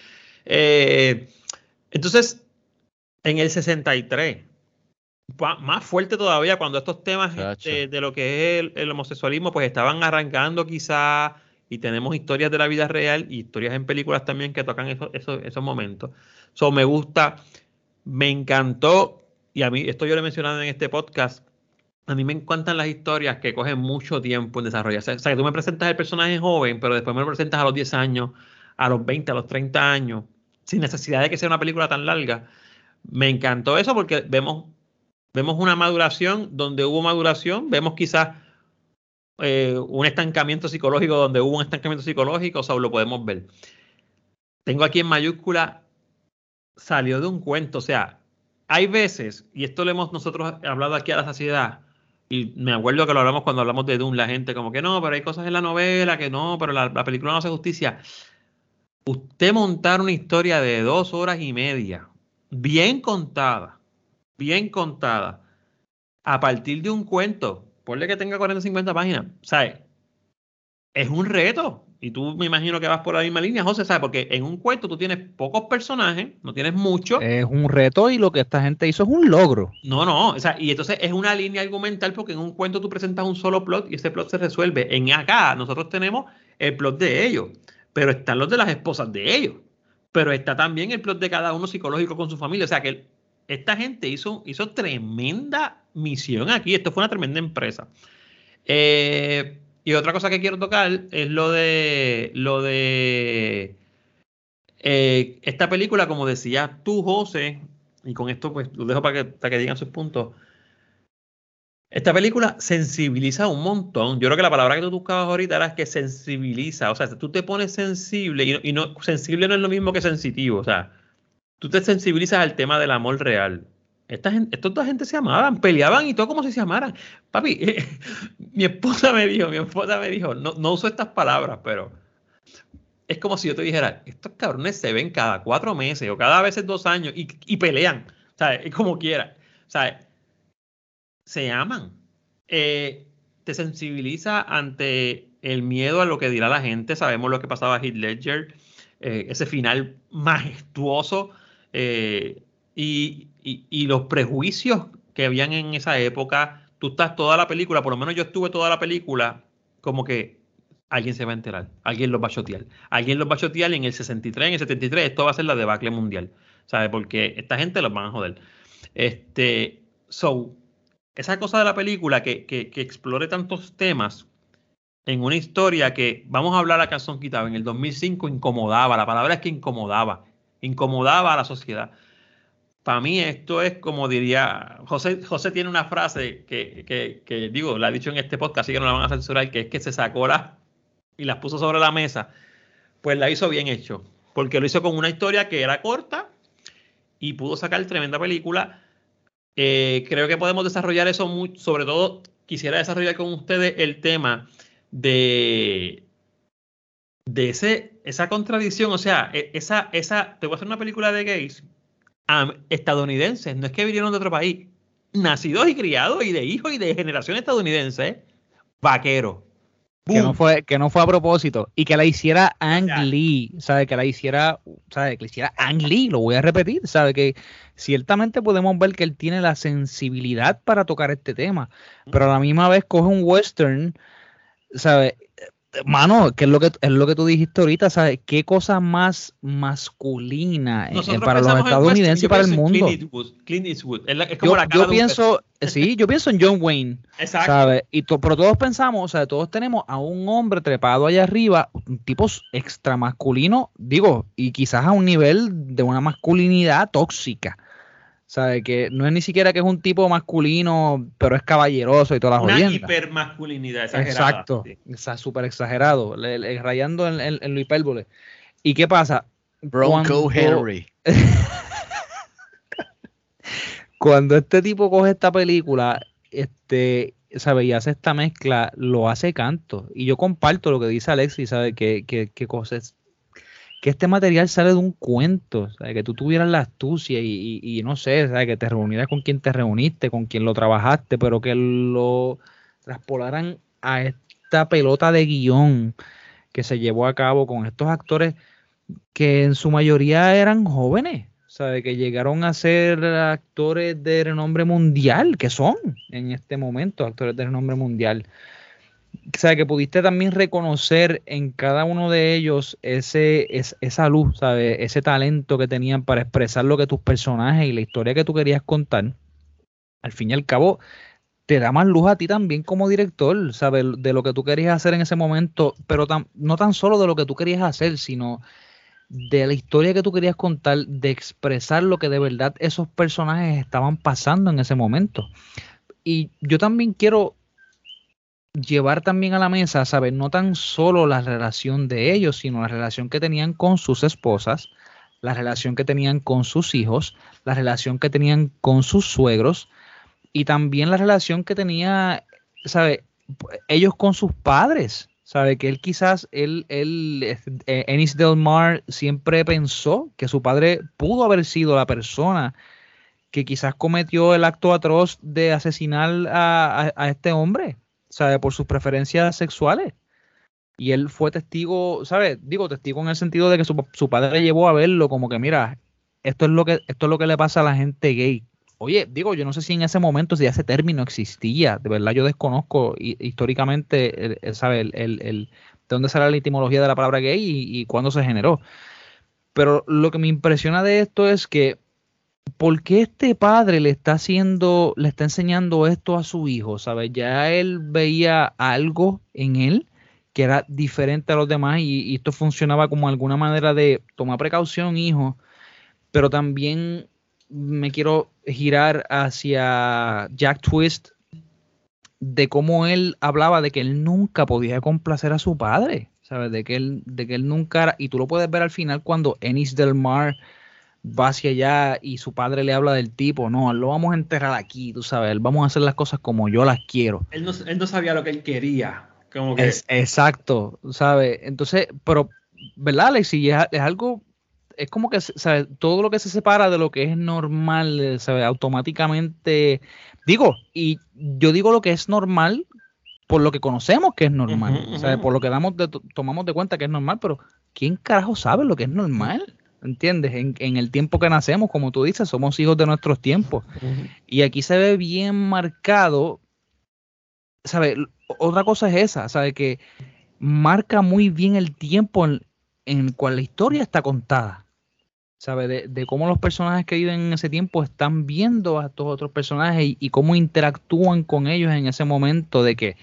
eh, entonces, en el 63, más fuerte todavía cuando estos temas este, de lo que es el, homosexualismo pues estaban arrancando quizá y tenemos historias de la vida real y historias en películas también que tocan esos, esos, momentos. So, me gusta, me encantó y a mí, esto yo lo he mencionado en este podcast, a mí me encantan las historias que cogen mucho tiempo en desarrollarse. O sea, que tú me presentas el personaje joven, pero después me lo presentas a los 10 años, a los 20, a los 30 años, sin necesidad de que sea una película tan larga. Me encantó eso porque vemos Vemos una maduración donde hubo maduración, vemos quizás eh, un estancamiento psicológico donde hubo un estancamiento psicológico, o sea, lo podemos ver. Tengo aquí en mayúscula, salió de un cuento, o sea, hay veces, y esto lo hemos nosotros hablado aquí a la saciedad, y me acuerdo que lo hablamos cuando hablamos de Doom, la gente como que no, pero hay cosas en la novela que no, pero la, la película no hace justicia. Usted montar una historia de dos horas y media, bien contada, bien contada, a partir de un cuento, ponle que tenga 40 o 50 páginas, ¿sabes? Es un reto. Y tú me imagino que vas por la misma línea, José, ¿sabes? Porque en un cuento tú tienes pocos personajes, no tienes mucho. Es un reto y lo que esta gente hizo es un logro. No, no, o sea, y entonces es una línea argumental porque en un cuento tú presentas un solo plot y ese plot se resuelve. En acá nosotros tenemos el plot de ellos, pero están los de las esposas de ellos, pero está también el plot de cada uno psicológico con su familia. O sea, que esta gente hizo, hizo tremenda misión aquí. Esto fue una tremenda empresa. Eh, y otra cosa que quiero tocar es lo de lo de eh, esta película, como decía tú, José, y con esto pues lo dejo para que, digan sus puntos. Esta película sensibiliza un montón. Yo creo que la palabra que tú buscabas ahorita era que sensibiliza. O sea, tú te pones sensible y y no sensible no es lo mismo que sensitivo. O sea, tú te sensibilizas al tema del amor real. Esta gente, dos gente se amaban, peleaban y todo como si se amaran. Papi, mi esposa me dijo, mi esposa me dijo, no, no uso estas palabras, pero es como si yo te dijera, estos cabrones se ven cada cuatro meses o cada vez dos años y, y pelean, ¿sabes? Es como quiera, ¿sabes? Se aman. Eh, te sensibiliza ante el miedo a lo que dirá la gente. Sabemos lo que pasaba a Heath Ledger, eh, ese final majestuoso eh, y, y, los prejuicios que habían en esa época. Tú estás toda la película, por lo menos yo estuve toda la película como que alguien se va a enterar, alguien los va a chotear, alguien los va a chotear y en el 63, en el 73, esto va a ser la debacle mundial, ¿sabes? Porque esta gente los van a joder. Este, so, esa cosa de la película que, que, que, explore tantos temas en una historia que, vamos a hablar a calzón quitado, en el 2005 incomodaba, la palabra es que incomodaba, incomodaba a la sociedad. Para mí esto es como diría, José, José tiene una frase que, que, digo, la ha dicho en este podcast, así que no la van a censurar, que es que se sacó la, y las puso sobre la mesa, pues la hizo bien hecho, porque lo hizo con una historia que era corta y pudo sacar tremenda película. Eh, creo que podemos desarrollar eso mucho, sobre todo quisiera desarrollar con ustedes el tema de, de ese, esa contradicción, o sea, e, esa, esa, te voy a hacer una película de gays um, estadounidenses, no es que vinieron de otro país, nacidos y criados y de hijos y de generación estadounidense, vaquero. Que no, fue, que no fue a propósito y que la hiciera Ang Lee, ¿sabe? Que la hiciera, ¿sabe? Que la hiciera Ang Lee, lo voy a repetir, ¿sabe? Que ciertamente podemos ver que él tiene la sensibilidad para tocar este tema, pero a la misma vez coge un western, ¿sabe? Mano, que es lo que es lo que tú dijiste ahorita, ¿sabes? ¿Qué cosa más masculina eh, para los estadounidenses y para el mundo? Clint Eastwood, Clint Eastwood. Es, la, es como yo, la yo pienso, sí, yo pienso en John Wayne, Exacto. ¿sabes? Y to, pero todos pensamos, o sea, todos tenemos a un hombre trepado allá arriba, un tipo extra masculino, digo, y quizás a un nivel de una masculinidad tóxica. ¿Sabe? Que no es ni siquiera que es un tipo masculino, pero es caballeroso y todas las Una hipermasculinidad exagerada. Exacto, está súper exagerado, le, le, rayando en, en, en, lo hipérbole. ¿Y qué pasa? Bronco Cuando... Henry. Cuando este tipo coge esta película, este, ¿sabe? Y hace esta mezcla, lo hace canto. Y yo comparto lo que dice Alexis, ¿sabe? Que, que, que cosas que este material sale de un cuento, ¿sabes? que tú tuvieras la astucia y, y, no sé, ¿sabes? que te reunieras con quien te reuniste, con quien lo trabajaste, pero que lo traspolaran a esta pelota de guion que se llevó a cabo con estos actores que en su mayoría eran jóvenes, ¿sabes? que llegaron a ser actores de renombre mundial, que son en este momento actores de renombre mundial o sea, que pudiste también reconocer en cada uno de ellos ese, es, esa luz, ¿sabes? Ese talento que tenían para expresar lo que tus personajes y la historia que tú querías contar. Al fin y al cabo, te da más luz a ti también como director, ¿sabes? De lo que tú querías hacer en ese momento, pero no tan solo de lo que tú querías hacer, sino de la historia que tú querías contar, de expresar lo que de verdad esos personajes estaban pasando en ese momento. Y yo también quiero llevar también a la mesa, ¿sabes? No tan solo la relación de ellos, sino la relación que tenían con sus esposas, la relación que tenían con sus hijos, la relación que tenían con sus suegros y también la relación que tenía, ¿sabe? Ellos con sus padres, ¿sabe? Que él quizás, él, él, eh, Ennis Del Mar siempre pensó que su padre pudo haber sido la persona que quizás cometió el acto atroz de asesinar a este hombre, ¿sabe? Por sus preferencias sexuales. Y él fue testigo, ¿sabes? Digo, testigo en el sentido de que su, su, padre le llevó a verlo como que, mira, esto es lo que, esto es lo que le pasa a la gente gay. Oye, digo, yo no sé si en ese momento, si ese término existía, de verdad yo desconozco históricamente, ¿sabes? El, el, el, de dónde sale la etimología de la palabra gay y, y cuándo se generó. Pero lo que me impresiona de esto es que ¿por qué este padre le está haciendo, le está enseñando esto a su hijo? ¿Sabes? Ya él veía algo en él que era diferente a los demás y, esto funcionaba como alguna manera de tomar precaución, hijo, pero también me quiero girar hacia Jack Twist de cómo él hablaba de que él nunca podía complacer a su padre, ¿sabes? De que él, de que él nunca era, y tú lo puedes ver al final cuando Ennis del Mar va hacia allá y su padre le habla del tipo, no, lo vamos a enterrar aquí, tú sabes, vamos a hacer las cosas como yo las quiero. Él no, él no sabía lo que él quería. Como que... Es, exacto, ¿sabes? Entonces, pero, ¿verdad, Alexi? Es, es algo, es como que, ¿sabes? Todo lo que se separa de lo que es normal, ¿sabes? Automáticamente, digo, y yo digo lo que es normal por lo que conocemos que es normal, ¿sabes? Por lo que damos de- tomamos de cuenta que es normal, pero ¿quién carajo sabe lo que es normal? ¿Entiendes? En, en el tiempo que nacemos, como tú dices, somos hijos de nuestros tiempos. Y aquí se ve bien marcado, ¿sabes? Otra cosa es esa, ¿sabes? Que marca muy bien el tiempo en, en el cual la historia está contada. ¿Sabes? De, de cómo los personajes que viven en ese tiempo están viendo a estos otros personajes y, y cómo interactúan con ellos en ese momento de que,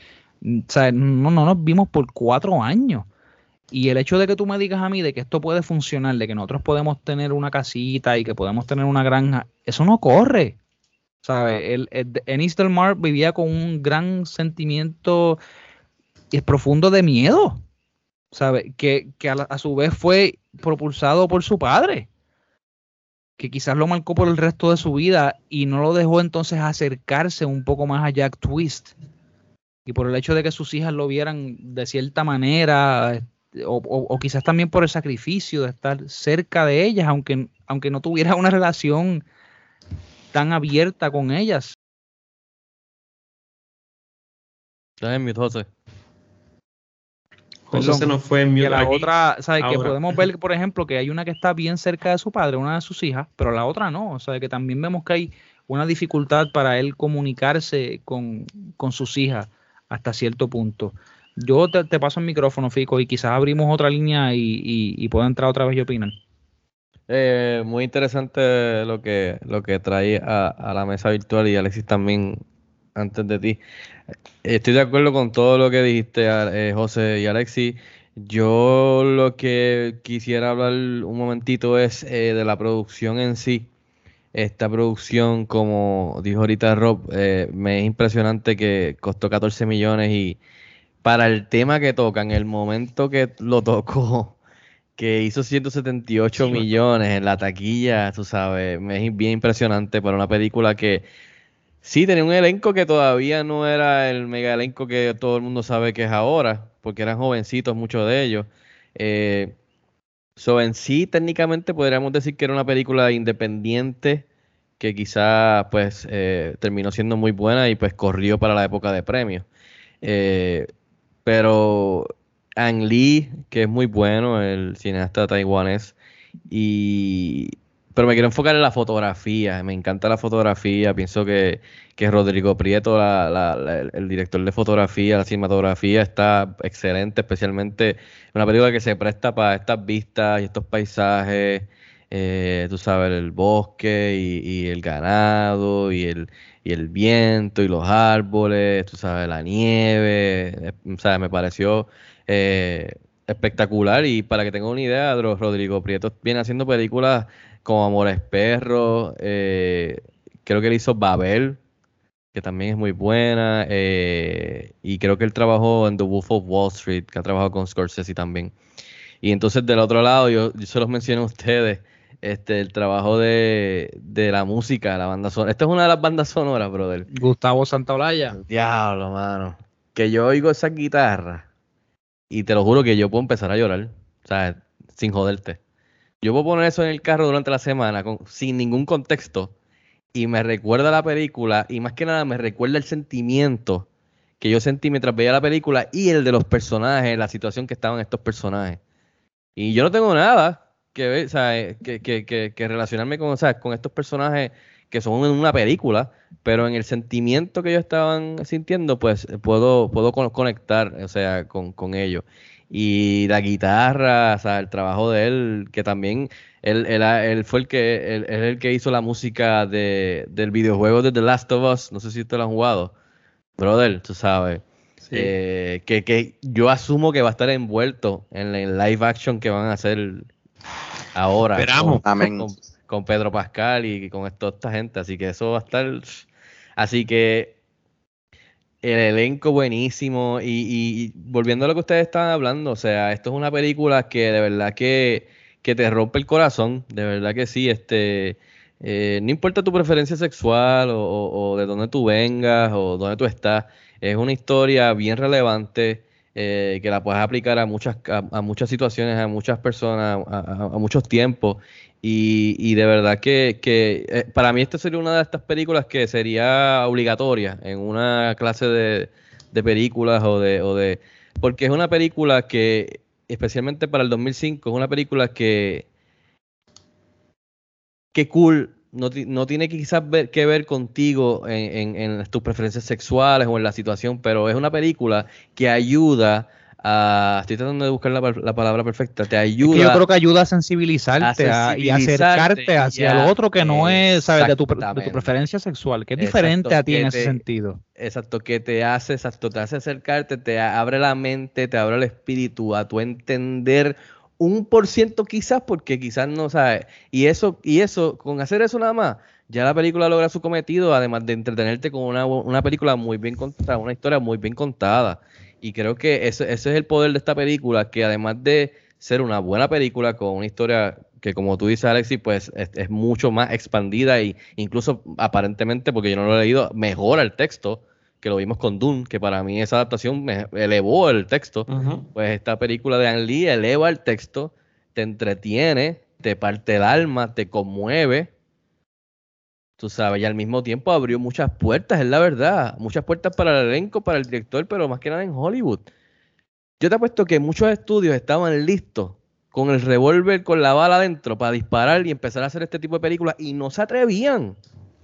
¿sabes? No, no nos vimos por cuatro años. Y el hecho de que tú me digas a mí de que esto puede funcionar, de que nosotros podemos tener una casita y que podemos tener una granja, eso no corre. ¿Sabes? El, el- Ennis del Mar vivía con un gran sentimiento y profundo de miedo. ¿Sabes? Que, que a, la- a su vez fue propulsado por su padre. Que quizás lo marcó por el resto de su vida y no lo dejó entonces acercarse un poco más a Jack Twist. Y por el hecho de que sus hijas lo vieran de cierta manera, o, o- o quizás también por el sacrificio de estar cerca de ellas, aunque, aunque no tuviera una relación tan abierta con ellas. Estás en mute, José. José se nos fue en Que mute la aquí. otra, ¿sabes? Que podemos ver, por ejemplo, que hay una que está bien cerca de su padre, una de sus hijas, pero la otra no. O sea, que también vemos que hay una dificultad para él comunicarse con, con sus hijas hasta cierto punto. Yo te, paso el micrófono, Fico, y quizás abrimos otra línea y, y, y puedo entrar otra vez y opinar. Eh, muy interesante lo que, lo que trae a, la mesa virtual y Alexis también antes de ti. Estoy de acuerdo con todo lo que dijiste, eh, José y Alexis. Yo lo que quisiera hablar un momentito es eh, de la producción en sí. Esta producción, como dijo ahorita Rob, eh, me es impresionante que costó 14 millones y para el tema que toca, en el momento que lo tocó, que hizo 178 millones en la taquilla, tú sabes, me es bien impresionante para una película que sí tenía un elenco que todavía no era el mega elenco que todo el mundo sabe que es ahora, porque eran jovencitos muchos de ellos. Eh, so, en sí, técnicamente podríamos decir que era una película independiente que quizá pues eh, terminó siendo muy buena y pues corrió para la época de premios. Eh, pero Ang Lee, que es muy bueno, el cineasta taiwanés, y pero me quiero enfocar en la fotografía, me encanta la fotografía, pienso que, que Rodrigo Prieto, la- la- la- el, director de fotografía, la cinematografía está excelente, especialmente una película que se presta para estas vistas y estos paisajes, eh, tú sabes, el bosque y, y el ganado y el, y el viento y los árboles, tú sabes, la nieve, sea, me pareció eh, espectacular y para que tengan una idea, Ro- Rodrigo Prieto viene haciendo películas como Amores Perros, eh, creo que él hizo Babel, que también es muy buena, eh, y creo que él trabajó en The Wolf of Wall Street, que ha trabajado con Scorsese también. Y entonces del otro lado, yo, yo se los mencioné a ustedes, este, el trabajo de, de la música, la banda sonora. Esta es una de las bandas sonoras, brother. Gustavo Santaolalla. Diablo, mano. Que yo oigo esa guitarra y te lo juro que yo puedo empezar a llorar. O sea, sin joderte. Yo puedo poner eso en el carro durante la semana con, sin ningún contexto y me recuerda la película y más que nada me recuerda el sentimiento que yo sentí mientras veía la película y el de los personajes, la situación que estaban estos personajes. Y yo no tengo nada que ver, o sea, eh, que, que, que, que relacionarme con, o sea, con estos personajes que son en una película, pero en el sentimiento que ellos estaban sintiendo, pues puedo, puedo con- conectar, o sea, con, con ellos. Y la guitarra, o sea, el trabajo de él, que también él, él, él fue el que, él, el que hizo la música de, del videojuego de The Last of Us, no sé si usted lo han jugado, brother, tú sabes. Eh, que, que yo asumo que va a estar envuelto en el live action que van a hacer ahora. Esperamos. Con, Amén. con- con Pedro Pascal y con esto- esta gente. Así que eso va a estar. Así que el elenco buenísimo y, y- y volviendo a lo que ustedes estaban hablando, o sea, esto es una película que de verdad que, que te rompe el corazón, de verdad que sí, este, eh, no importa tu preferencia sexual o, o- o de dónde tú vengas o dónde tú estás, es una historia bien relevante eh, que la puedes aplicar a muchas, a, muchas situaciones, a muchas personas, a, muchos tiempos. Y, y de verdad que, que, eh, para mí esta sería una de estas películas que sería obligatoria en una clase de, de películas o de, o de... Porque es una película que, especialmente para el 2005, es una película que... Que cool, no, no tiene quizás ver- que ver contigo en, en- en tus preferencias sexuales o en la situación, pero es una película que ayuda a... Estoy tratando de buscar la, la palabra perfecta, te Es ayuda... que yo creo que ayuda a sensibilizarte a a- y acercarte hacia lo otro que no es, ¿sabes? De tu, de tu preferencia sexual, que es Exacto, diferente a ti en ese sentido. Exacto, que te hace, exacto, te hace acercarte, te abre la mente, te abre el espíritu a tu entender un por ciento quizás, porque quizás no sabes. Y eso, y eso, con hacer eso nada más, ya la película logra su cometido, además de entretenerte con una, una película muy bien contada, una historia muy bien contada. Y creo que ese, ese es el poder de esta película, que además de ser una buena película con una historia que como tú dices Alexis, pues es, es mucho más expandida e incluso aparentemente, porque yo no lo he leído, mejora el texto, que lo vimos con Dune, que para mí esa adaptación me elevó el texto. Pues esta película de Ang Lee eleva el texto, te entretiene, te parte el alma, te conmueve. Tú sabes, y al mismo tiempo abrió muchas puertas, es la verdad. Muchas puertas para el elenco, para el director, pero más que nada en Hollywood. Yo te apuesto que muchos estudios estaban listos con el revólver, con la bala adentro, para disparar y empezar a hacer este tipo de películas y no se atrevían.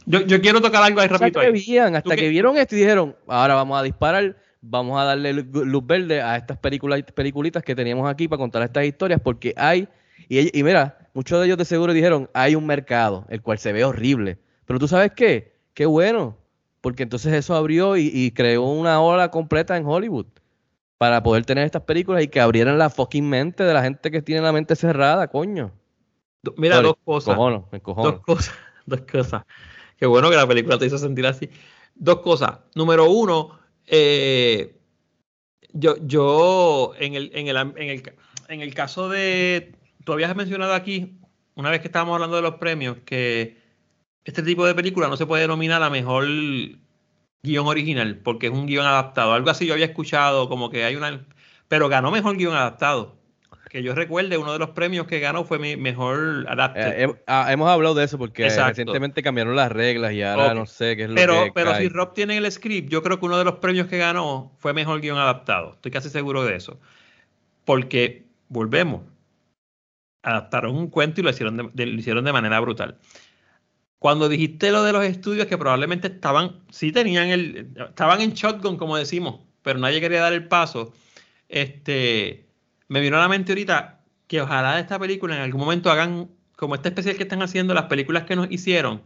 Yo, yo quiero tocar algo ahí rapidito. ahí. atrevían hasta ¿Tú que vieron esto y dijeron, ahora vamos a disparar, vamos a darle lu- luz verde a estas películas, peliculitas que teníamos aquí para contar estas historias, porque hay, y, mira, muchos de ellos de seguro dijeron, hay un mercado, el cual se ve horrible. Pero tú sabes qué, qué bueno, porque entonces eso abrió y, y creó una ola completa en Hollywood para poder tener estas películas y que abrieran la fucking mente de la gente que tiene la mente cerrada, coño. Mira, Sorry, dos cosas. Me me. Dos cosas, dos cosas. Qué bueno que la película te hizo sentir así. Dos cosas. Número uno, eh, yo, yo en el, en el, en el, en el caso de, tú habías mencionado aquí, una vez que estábamos hablando de los premios, que este tipo de película no se puede denominar la mejor guion original, porque es un guion adaptado. Algo así yo había escuchado, como que hay una... Pero ganó mejor guion adaptado. Que yo recuerde, uno de los premios que ganó fue mi mejor adapted. Eh, ah, hemos hablado de eso porque Exacto. recientemente cambiaron las reglas y ahora no sé qué es lo pero, que pero cae. si Rob tiene el script, yo creo que uno de los premios que ganó fue mejor guion adaptado. Estoy casi seguro de eso. Porque, volvemos, adaptaron un cuento y lo hicieron de, de- lo hicieron de manera brutal. Cuando dijiste lo de los estudios que probablemente estaban, sí tenían el, estaban en shotgun, como decimos, pero nadie quería dar el paso, este, me vino a la mente ahorita que ojalá de esta película en algún momento hagan como este especial que están haciendo, las películas que nos hicieron,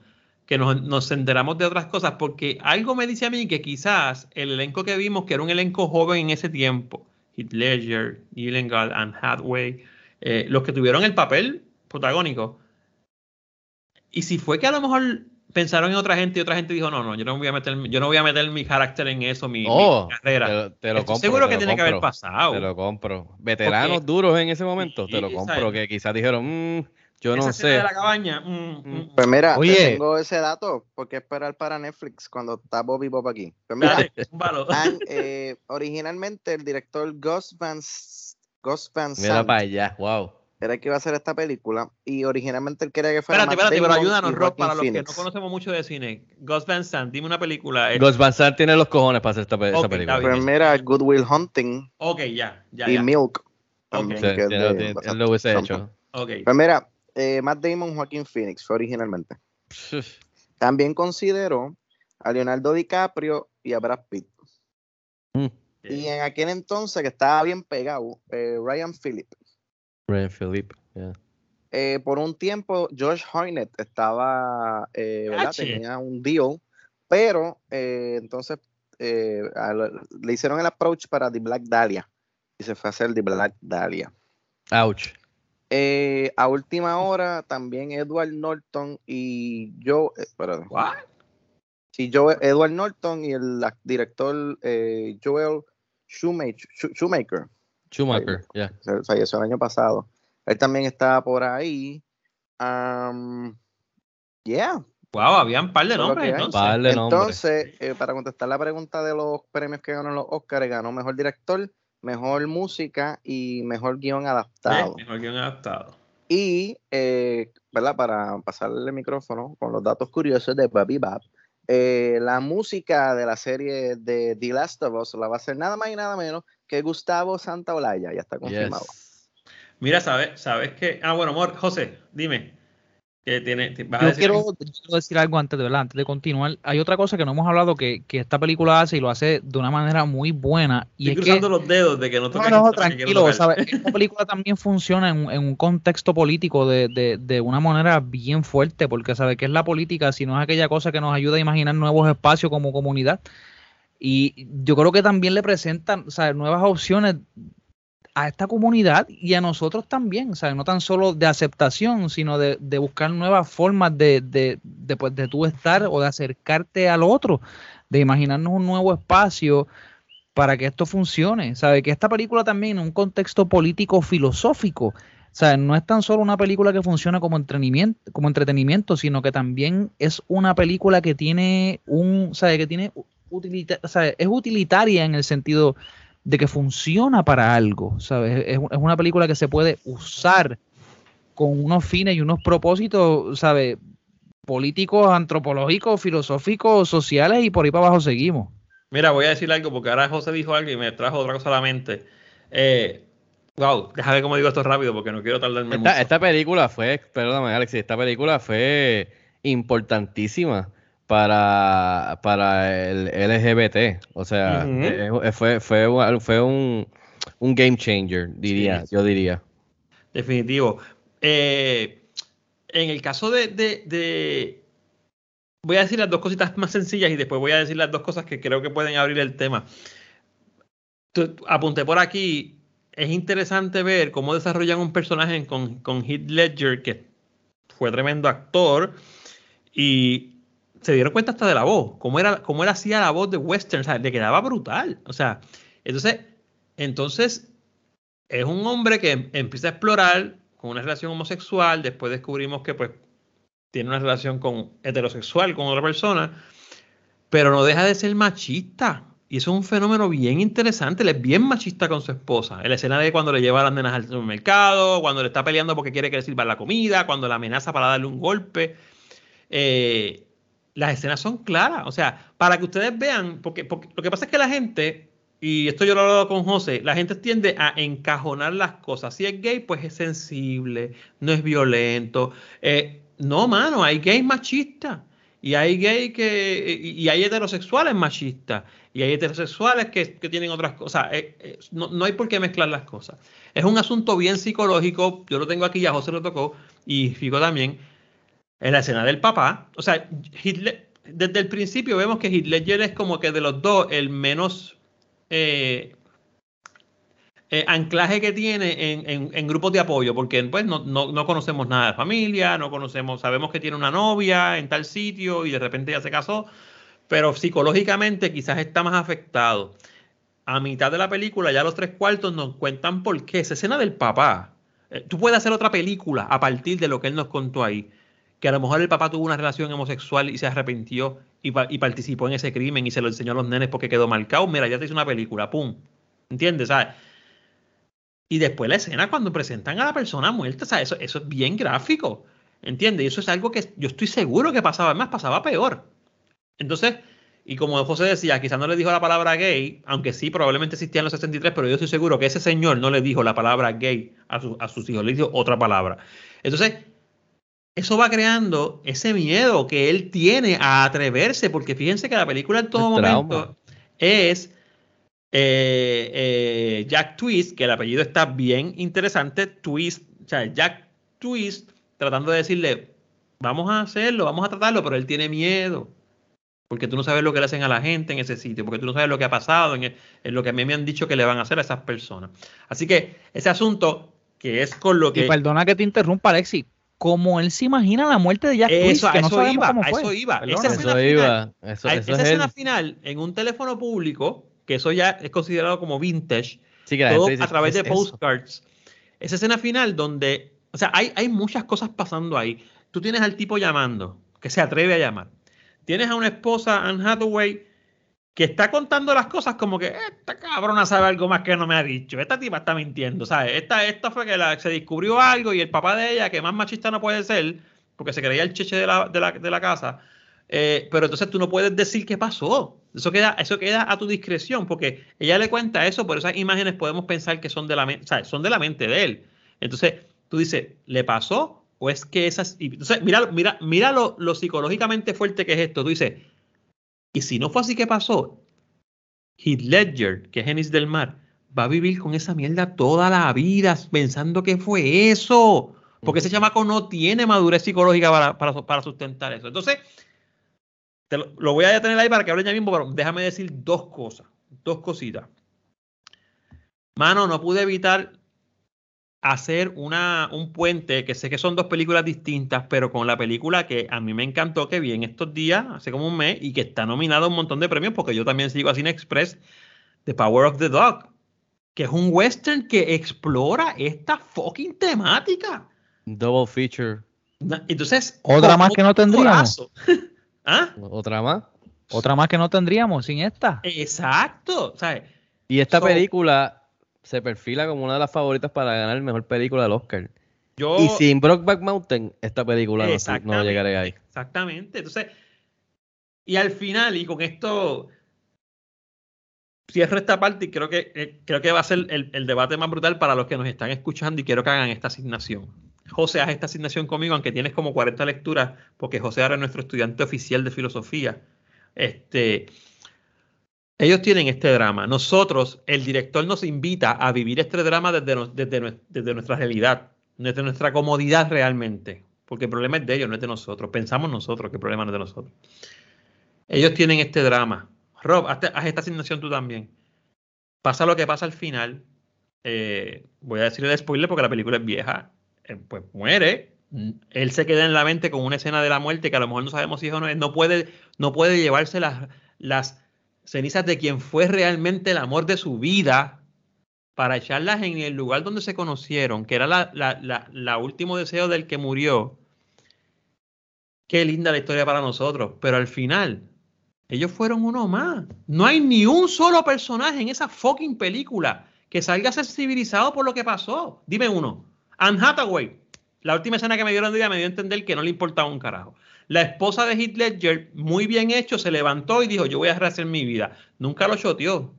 que nos, nos enteramos de otras cosas, porque algo me dice a mí que quizás el elenco que vimos, que era un elenco joven en ese tiempo, Heath Ledger, Gyllenhaal, Anne Hathaway, eh, los que tuvieron el papel protagónico, y si fue que a lo mejor pensaron en otra gente y otra gente dijo, no, no, yo no voy a meter, yo no voy a meter mi carácter en eso, mi, mi carrera. te lo, te lo Estoy compro. seguro te que lo tiene que haber compro, pasado. Te lo compro. Veteranos Porque- duros en ese momento, te lo compro. ¿sabes? Que quizás dijeron, "Mm, yo no sé. de la cabaña. mm, mm, Pues mira, Oye. tengo ese dato, porque esperar para Netflix cuando está Bobby Bob aquí. Pues mira, Dale, han, eh, originalmente el director Gus Van, Gus Van Mira Sant para allá, wow. Era el que iba a hacer esta película y originalmente él quería que fuera Espérate, espérate, pero ayúdanos, Rob, para los que no conocemos mucho de cine. Gus Van Sant, dime una película. eh, Gus Van Sant tiene los cojones para hacer esta, esa película. bien. Pues mira, Good Will Hunting Ok, ya, ya, y ya. Milk Ok. también, Sí, que de- tiene- basado él lo hubiese hecho. Trump. Ok. Pues mira, eh, Matt Damon, Joaquin Phoenix fue originalmente. También consideró a Leonardo DiCaprio y a Brad Pitt. Mm, Y en aquel entonces que estaba bien pegado, eh, Ryan Phillip. Ryan Phillip, yeah. Eh, por un tiempo, George Hornet estaba, eh, ¿verdad? Tenía un deal, pero eh, entonces eh, a lo- le hicieron el approach para The Black Dahlia y se fue a hacer The Black Dahlia. Ouch. Eh, a última hora también Edward Norton y yo, eh. What? Sí, Joe- Edward Norton y el director eh, Joel Shoemaker. Shoemaker. Schumacher, ya. Se- falleció el año pasado. Él también está por ahí. Um, yeah. Wow, había un par de nombres entonces. Par de nombres. Entonces, eh, para contestar la pregunta de los premios que ganó los Oscars, ganó mejor director, mejor música y mejor guion adaptado. Eh, mejor guion adaptado. Y, eh, ¿verdad? Para pasarle el micrófono con los datos curiosos de Bobby Bab, eh, la música de la serie de The Last of Us la va a hacer nada más y nada menos que Gustavo Santaolalla, ya está confirmado. Yes. Mira, ¿sabes? ¿Sabes qué? Ah, bueno, amor, José, dime. ¿Qué tiene, te- vas a Yo decir quiero, algo? yo quiero decir algo antes de, ¿verdad? antes de continuar. Hay otra cosa que no hemos hablado que, que esta película hace y lo hace de una manera muy buena. Y Estoy es que cruzando los dedos de que no No, toques no, que quiero tranquilo, tocar. ¿sabes? Esta película también funciona en, un- en un contexto político de, de- de una manera bien fuerte, porque sabe que es la política, si no es aquella cosa que nos ayuda a imaginar nuevos espacios como comunidad. Y yo creo que también le presentan nuevas opciones a esta comunidad y a nosotros también, ¿sabes? No tan solo de aceptación, sino de, de buscar nuevas formas de, de, de, pues, de tú estar o de acercarte al otro, de imaginarnos un nuevo espacio para que esto funcione. ¿Sabe? Que esta película también en un contexto político filosófico, ¿sabe? no es tan solo una película que funciona como entretenimiento, como entretenimiento, sino que también es una película que tiene un, ¿sabe? que tiene utilita- ¿sabe? es utilitaria en el sentido de que funciona para algo, ¿sabes? Es, es una película que se puede usar con unos fines y unos propósitos, ¿sabes? Políticos, antropológicos, filosóficos, sociales y por ahí para abajo seguimos. Mira, voy a decir algo porque ahora José dijo algo y me trajo otra cosa a la mente. Eh, wow, déjame ver cómo digo esto rápido porque no quiero tardarme mucho. Esta, esta película fue, perdóname Alexis, esta película fue importantísima para, para el LGBT. O sea, eh, fue, fue, un- fue un, un game changer, diría, Sí. yo diría. Definitivo. Eh, en el caso de, de- de- Voy a decir las dos cositas más sencillas y después voy a decir las dos cosas que creo que pueden abrir el tema. Apunté por aquí. Es interesante ver cómo desarrollan un personaje con, con Heath Ledger, que fue tremendo actor, y se dieron cuenta hasta de la voz, cómo, era, cómo él hacía la voz de western, o sea, le quedaba brutal. O sea, entonces, entonces es un hombre que em- empieza a explorar con una relación homosexual, después descubrimos que pues tiene una relación con heterosexual con otra persona, pero no deja de ser machista. Y eso es un fenómeno bien interesante. Él es bien machista con su esposa. En la escena de cuando le lleva las nenas al supermercado, cuando le está peleando porque quiere que le sirvan la comida, cuando la amenaza para darle un golpe. Eh, las escenas son claras. O sea, para que ustedes vean, porque, porque lo que pasa es que la gente, y esto yo lo he hablado con José, la gente tiende a encajonar las cosas. Si es gay, pues es sensible, no es violento. Eh, no, mano, hay gays machistas. Y hay gay que. Y y hay heterosexuales machistas. Y hay heterosexuales que, que tienen otras cosas. Eh, eh, no, no hay por qué mezclar las cosas. Es un asunto bien psicológico. Yo lo tengo aquí, ya José lo tocó. Y Fico también. En la escena del papá. O sea, desde el principio vemos que Hitler es como que de los dos el menos. eh, eh, anclaje que tiene en, en- en grupos de apoyo, porque pues no, no- no conocemos nada de familia, no conocemos, sabemos que tiene una novia en tal sitio y de repente ya se casó, pero psicológicamente quizás está más afectado. A mitad de la película, ya los tres cuartos nos cuentan por qué. Esa escena del papá. eh, tú puedes hacer otra película a partir de lo que él nos contó ahí. Que a lo mejor el papá tuvo una relación homosexual y se arrepintió y, pa- y participó en ese crimen y se lo enseñó a los nenes porque quedó marcado. Mira, ya te hice una película, pum. ¿Entiendes? ¿Sabes? Y después la escena cuando presentan a la persona muerta, sea, eso, eso es bien gráfico. ¿Entiendes? Y eso es algo que yo estoy seguro que pasaba, más pasaba peor. Entonces, y como José decía, quizás no le dijo la palabra gay, aunque sí, probablemente existía en los 63, pero yo estoy seguro que ese señor no le dijo la palabra gay a, su- a sus hijos, le dijo otra palabra. Entonces, eso va creando ese miedo que él tiene a atreverse, porque fíjense que la película en todo El trauma. momento es eh, eh, Jack Twist, que el apellido está bien interesante, Twist, o sea, Jack Twist tratando de decirle, vamos a hacerlo, vamos a tratarlo, pero él tiene miedo. Porque tú no sabes lo que le hacen a la gente en ese sitio, porque tú no sabes lo que ha pasado, en, en lo que a mí me han dicho que le van a hacer a esas personas. Así que ese asunto, que es con lo Y que... perdona que te interrumpa, Alexi. Como él se imagina la muerte de Jack Eso, que iba, cómo a fue. eso iba. Perdón. Esa escena Eso final, iba. Eso, a- eso esa es escena final en un teléfono público, que eso ya es considerado como vintage, Sí, que todo dice, a través ¿qué de postcards. Esa escena final donde, o sea, hay, hay muchas cosas pasando ahí. Tú tienes al tipo llamando, que se atreve a llamar. Tienes a una esposa, Anne Hathaway, que está contando las cosas como que esta cabrona sabe algo más que no me ha dicho. Esta tipa está mintiendo, ¿sabes? Esta, esta fue que se descubrió algo y el papá de ella, que más machista no puede ser, porque se creía el cheche de la, de la, de la casa. eh, pero entonces tú no puedes decir qué pasó. Eso queda, eso queda a tu discreción, porque ella le cuenta eso, por esas imágenes podemos pensar que son de la, o son de la mente de él. Entonces, tú dices, ¿le pasó? ¿O es que esas... entonces, mira, mira, mira lo, lo psicológicamente fuerte que es esto. Tú dices, y si no fue así que pasó, Heath Ledger, que es Genis del Mar, va a vivir con esa mierda toda la vida pensando que fue eso. Porque ese chamaco no tiene madurez psicológica para, para, para sustentar eso. Entonces, te lo, lo voy a tener ahí para que hable ya mismo, pero déjame decir dos cosas, dos cositas. Mano, no pude evitar hacer una, un puente, que sé que son dos películas distintas, pero con la película que a mí me encantó, que vi en estos días, hace como un mes, y que está nominada a un montón de premios, porque yo también sigo a Cine Express, The Power of the Dog, que es un western que explora esta fucking temática. Double feature. Entonces, Otra más que no tendríamos. ¿Ah? Otra más. Otra más que no tendríamos sin esta. Exacto. ¿sabes? Y esta So- película se perfila como una de las favoritas para ganar el mejor película del Oscar. Yo, Y sin Brokeback Mountain, esta película no, no llegaría ahí. Exactamente. Entonces, y al final, y con esto cierro esta parte y creo que, eh, creo que va a ser el, el debate más brutal para los que nos están escuchando y quiero que hagan esta asignación. José, haz esta asignación conmigo, aunque tienes como 40 lecturas, porque José ahora es nuestro estudiante oficial de filosofía. Este, ellos tienen este drama. Nosotros, el director nos invita a vivir este drama desde, desde, desde nuestra realidad, desde nuestra comodidad realmente. Porque el problema es de ellos, no es de nosotros. Pensamos nosotros que el problema no es de nosotros. Ellos tienen este drama. Rob, haz, haz esta asignación tú también. Pasa lo que pasa al final. eh, voy a decir el spoiler porque la película es vieja. eh, pues muere. Él se queda en la mente con una escena de la muerte que a lo mejor no sabemos si es o no es. No puede, no puede llevarse las, las cenizas de quien fue realmente el amor de su vida para echarlas en el lugar donde se conocieron, que era la, la, la, la último deseo del que murió. Qué linda la historia para nosotros, pero al final ellos fueron uno más. No hay ni un solo personaje en esa fucking película que salga sensibilizado por lo que pasó. Dime uno. Anne Hathaway. La última escena que me dieron de ella me dio a entender que no le importaba un carajo. La esposa de Heath Ledger, muy bien hecho, se levantó y dijo, yo voy a rehacer mi vida. Nunca lo choteó.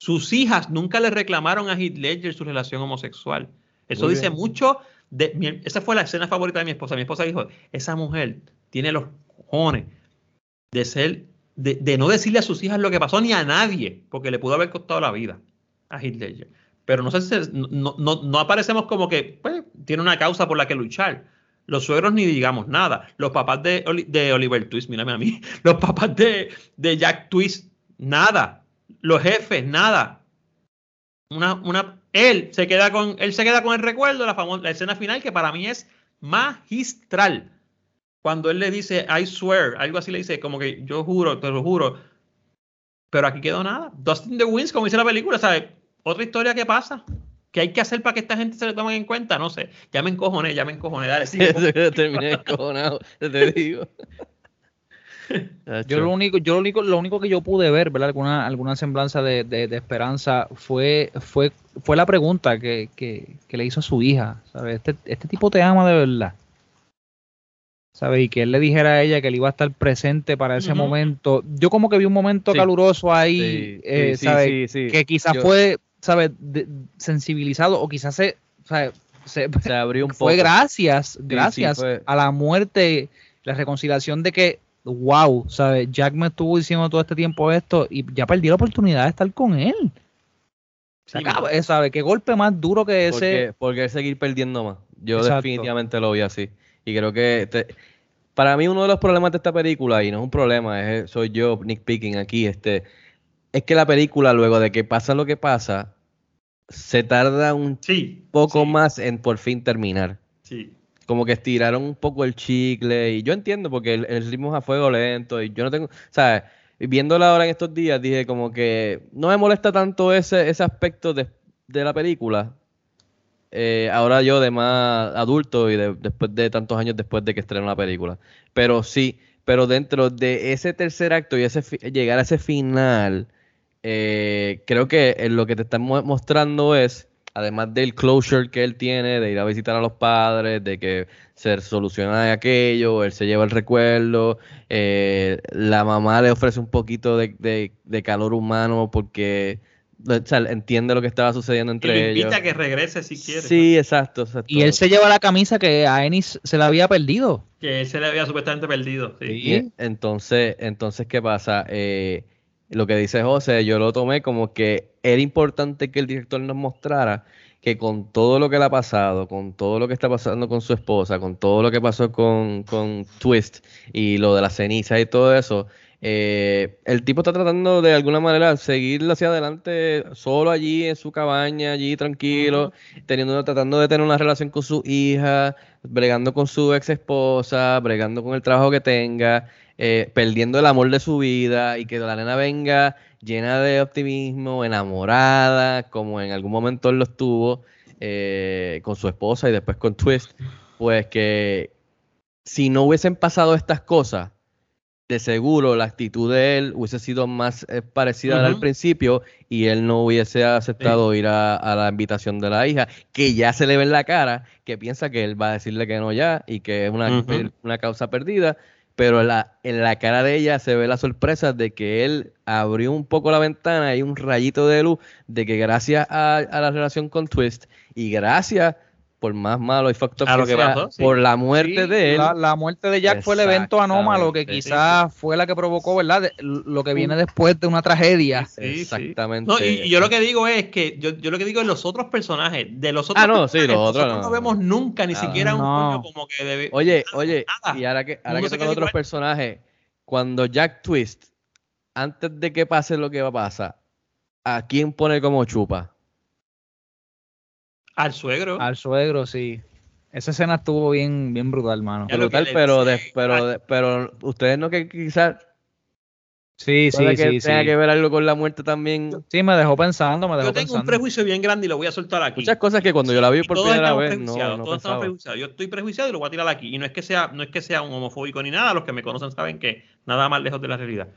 Sus hijas nunca le reclamaron a Heath Ledger su relación homosexual. Eso Muy dice bien. mucho de mi- esa fue la escena favorita de mi esposa. Mi esposa dijo, esa mujer tiene los cojones de ser, de, de no decirle a sus hijas lo que pasó ni a nadie, porque le pudo haber costado la vida a Heath Ledger. Pero no sé si no, no, no aparecemos como que pues, tiene una causa por la que luchar. Los suegros ni digamos nada. Los papás de, de Oliver Twist, mírame a mí. Los papás de, de Jack Twist, nada. Los jefes, nada. Una, una, él se queda con, él se queda con el recuerdo la famosa la escena final que para mí es magistral. Cuando él le dice I swear, algo así le dice, como que yo juro, te lo juro. Pero aquí quedó nada. Dustin the Winds, como dice la película, ¿sabes? Otra historia que pasa. ¿Qué hay que hacer para que esta gente se le tome en cuenta? No sé. Ya me encojoné, ya me encojoné. Dale, sigue. Terminé encojonado, te digo. Yo lo único, yo lo único, lo único que yo pude ver, ¿verdad? Alguna, alguna semblanza de, de- de esperanza fue, fue, fue la pregunta que, que- que le hizo a su hija, ¿sabes? Este, este tipo te ama de verdad. ¿Sabes? Y que él le dijera a ella que él iba a estar presente para ese momento. Yo como que vi un momento Sí. caluroso ahí, Sí, eh, sí, sí, ¿sabes? sí, sí. Que quizás Yo- fue, ¿sabes? De- sensibilizado o quizás se, ¿sabes? se, Se abrió un fue poco. gracias, gracias fue. a la muerte, la reconciliación de que, wow, ¿sabes? Jack me estuvo diciendo todo este tiempo esto y ya perdí la oportunidad de estar con él. Se Sí, acaba, ¿sabes? Qué golpe más duro que ese. Porque, seguir perdiendo más. Yo Exacto. definitivamente lo vi así. Y creo que te- para mí uno de los problemas de esta película, y no es un problema, es, soy yo, Nick Picking aquí, este, es que la película, luego de que pasa lo que pasa, se tarda un Sí. poco sí, más en por fin terminar. Sí. como que estiraron un poco el chicle y yo entiendo porque el, el ritmo es a fuego lento y yo no tengo, o sea, viéndola ahora en estos días dije como que no me molesta tanto ese, ese aspecto de, de la película. Eh, ahora yo de más adulto y de- después de tantos años después de que estrenó la película. Pero sí, pero dentro de ese tercer acto y ese llegar a ese final, eh, creo que eh, lo que te están mo- mostrando es, además del closure que él tiene, de ir a visitar a los padres, de que se soluciona aquello, él se lleva el recuerdo, eh, la mamá le ofrece un poquito de, de- de calor humano porque o sea, entiende lo que estaba sucediendo Y entre lo ellos. invita a que regrese si quiere. Sí, exacto, exacto. Y él se lleva la camisa que a Ennis se la había perdido. Que él se le había supuestamente perdido. Sí. Y e- entonces, entonces, ¿qué pasa? Eh, lo que dice José, yo lo tomé como que era importante que el director nos mostrara que con todo lo que le ha pasado, con todo lo que está pasando con su esposa, con todo lo que pasó con, con Twist y lo de la ceniza y todo eso, eh, el tipo está tratando de alguna manera seguir hacia adelante solo allí en su cabaña, allí tranquilo, teniendo, tratando de tener una relación con su hija, bregando con su ex esposa, bregando con el trabajo que tenga, eh, perdiendo el amor de su vida y que la nena venga llena de optimismo, enamorada, como en algún momento él lo estuvo eh, con su esposa y después con Twist, pues que si no hubiesen pasado estas cosas, de seguro la actitud de él hubiese sido más eh, parecida a la del Ujú. principio y él no hubiese aceptado ir a, a la invitación de la hija, que ya se le ve en la cara, que piensa que él va a decirle que no ya y que es una causa perdida, pero en la, en la cara de ella se ve la sorpresa de que él abrió un poco la ventana y un rayito de luz de que gracias a, a la relación con Twist y gracias por más malo y lo que que sea, pasó, sí. por la muerte Sí, de él. La, la muerte de Jack fue el evento anómalo que quizás fue la que provocó, ¿verdad? De- lo que viene después de una tragedia. Sí, sí. Exactamente. No, y, y yo lo que digo es que yo, yo lo que digo es los otros personajes, de los otros Ah, no, sí, personajes, los otros no. no vemos nunca ni Nada. siquiera un coño como que debe. Oye, oye, nada. y ahora que, ahora que se tocan otros personajes, cuando Jack Twist, antes de que pase lo que va a pasar, ¿a quién pone como chupa? Al suegro. Al suegro, sí. Esa escena estuvo bien, bien brutal, mano. Ya Brutal, le pero, de- pero, de- pero ustedes no que quizás Sí, sí, que sí, tenga sí. que ver algo con la muerte también. Sí, me dejó pensando, me dejó Yo tengo un pensando. prejuicio bien grande y lo voy a soltar aquí. Muchas cosas que cuando yo la vi Y por primera vez no, no todos estamos pensaba. prejuiciados. Yo estoy prejuiciado y lo voy a tirar aquí. Y no es que sea, no es que sea un homofóbico ni nada, los que me conocen saben que nada más lejos de la realidad.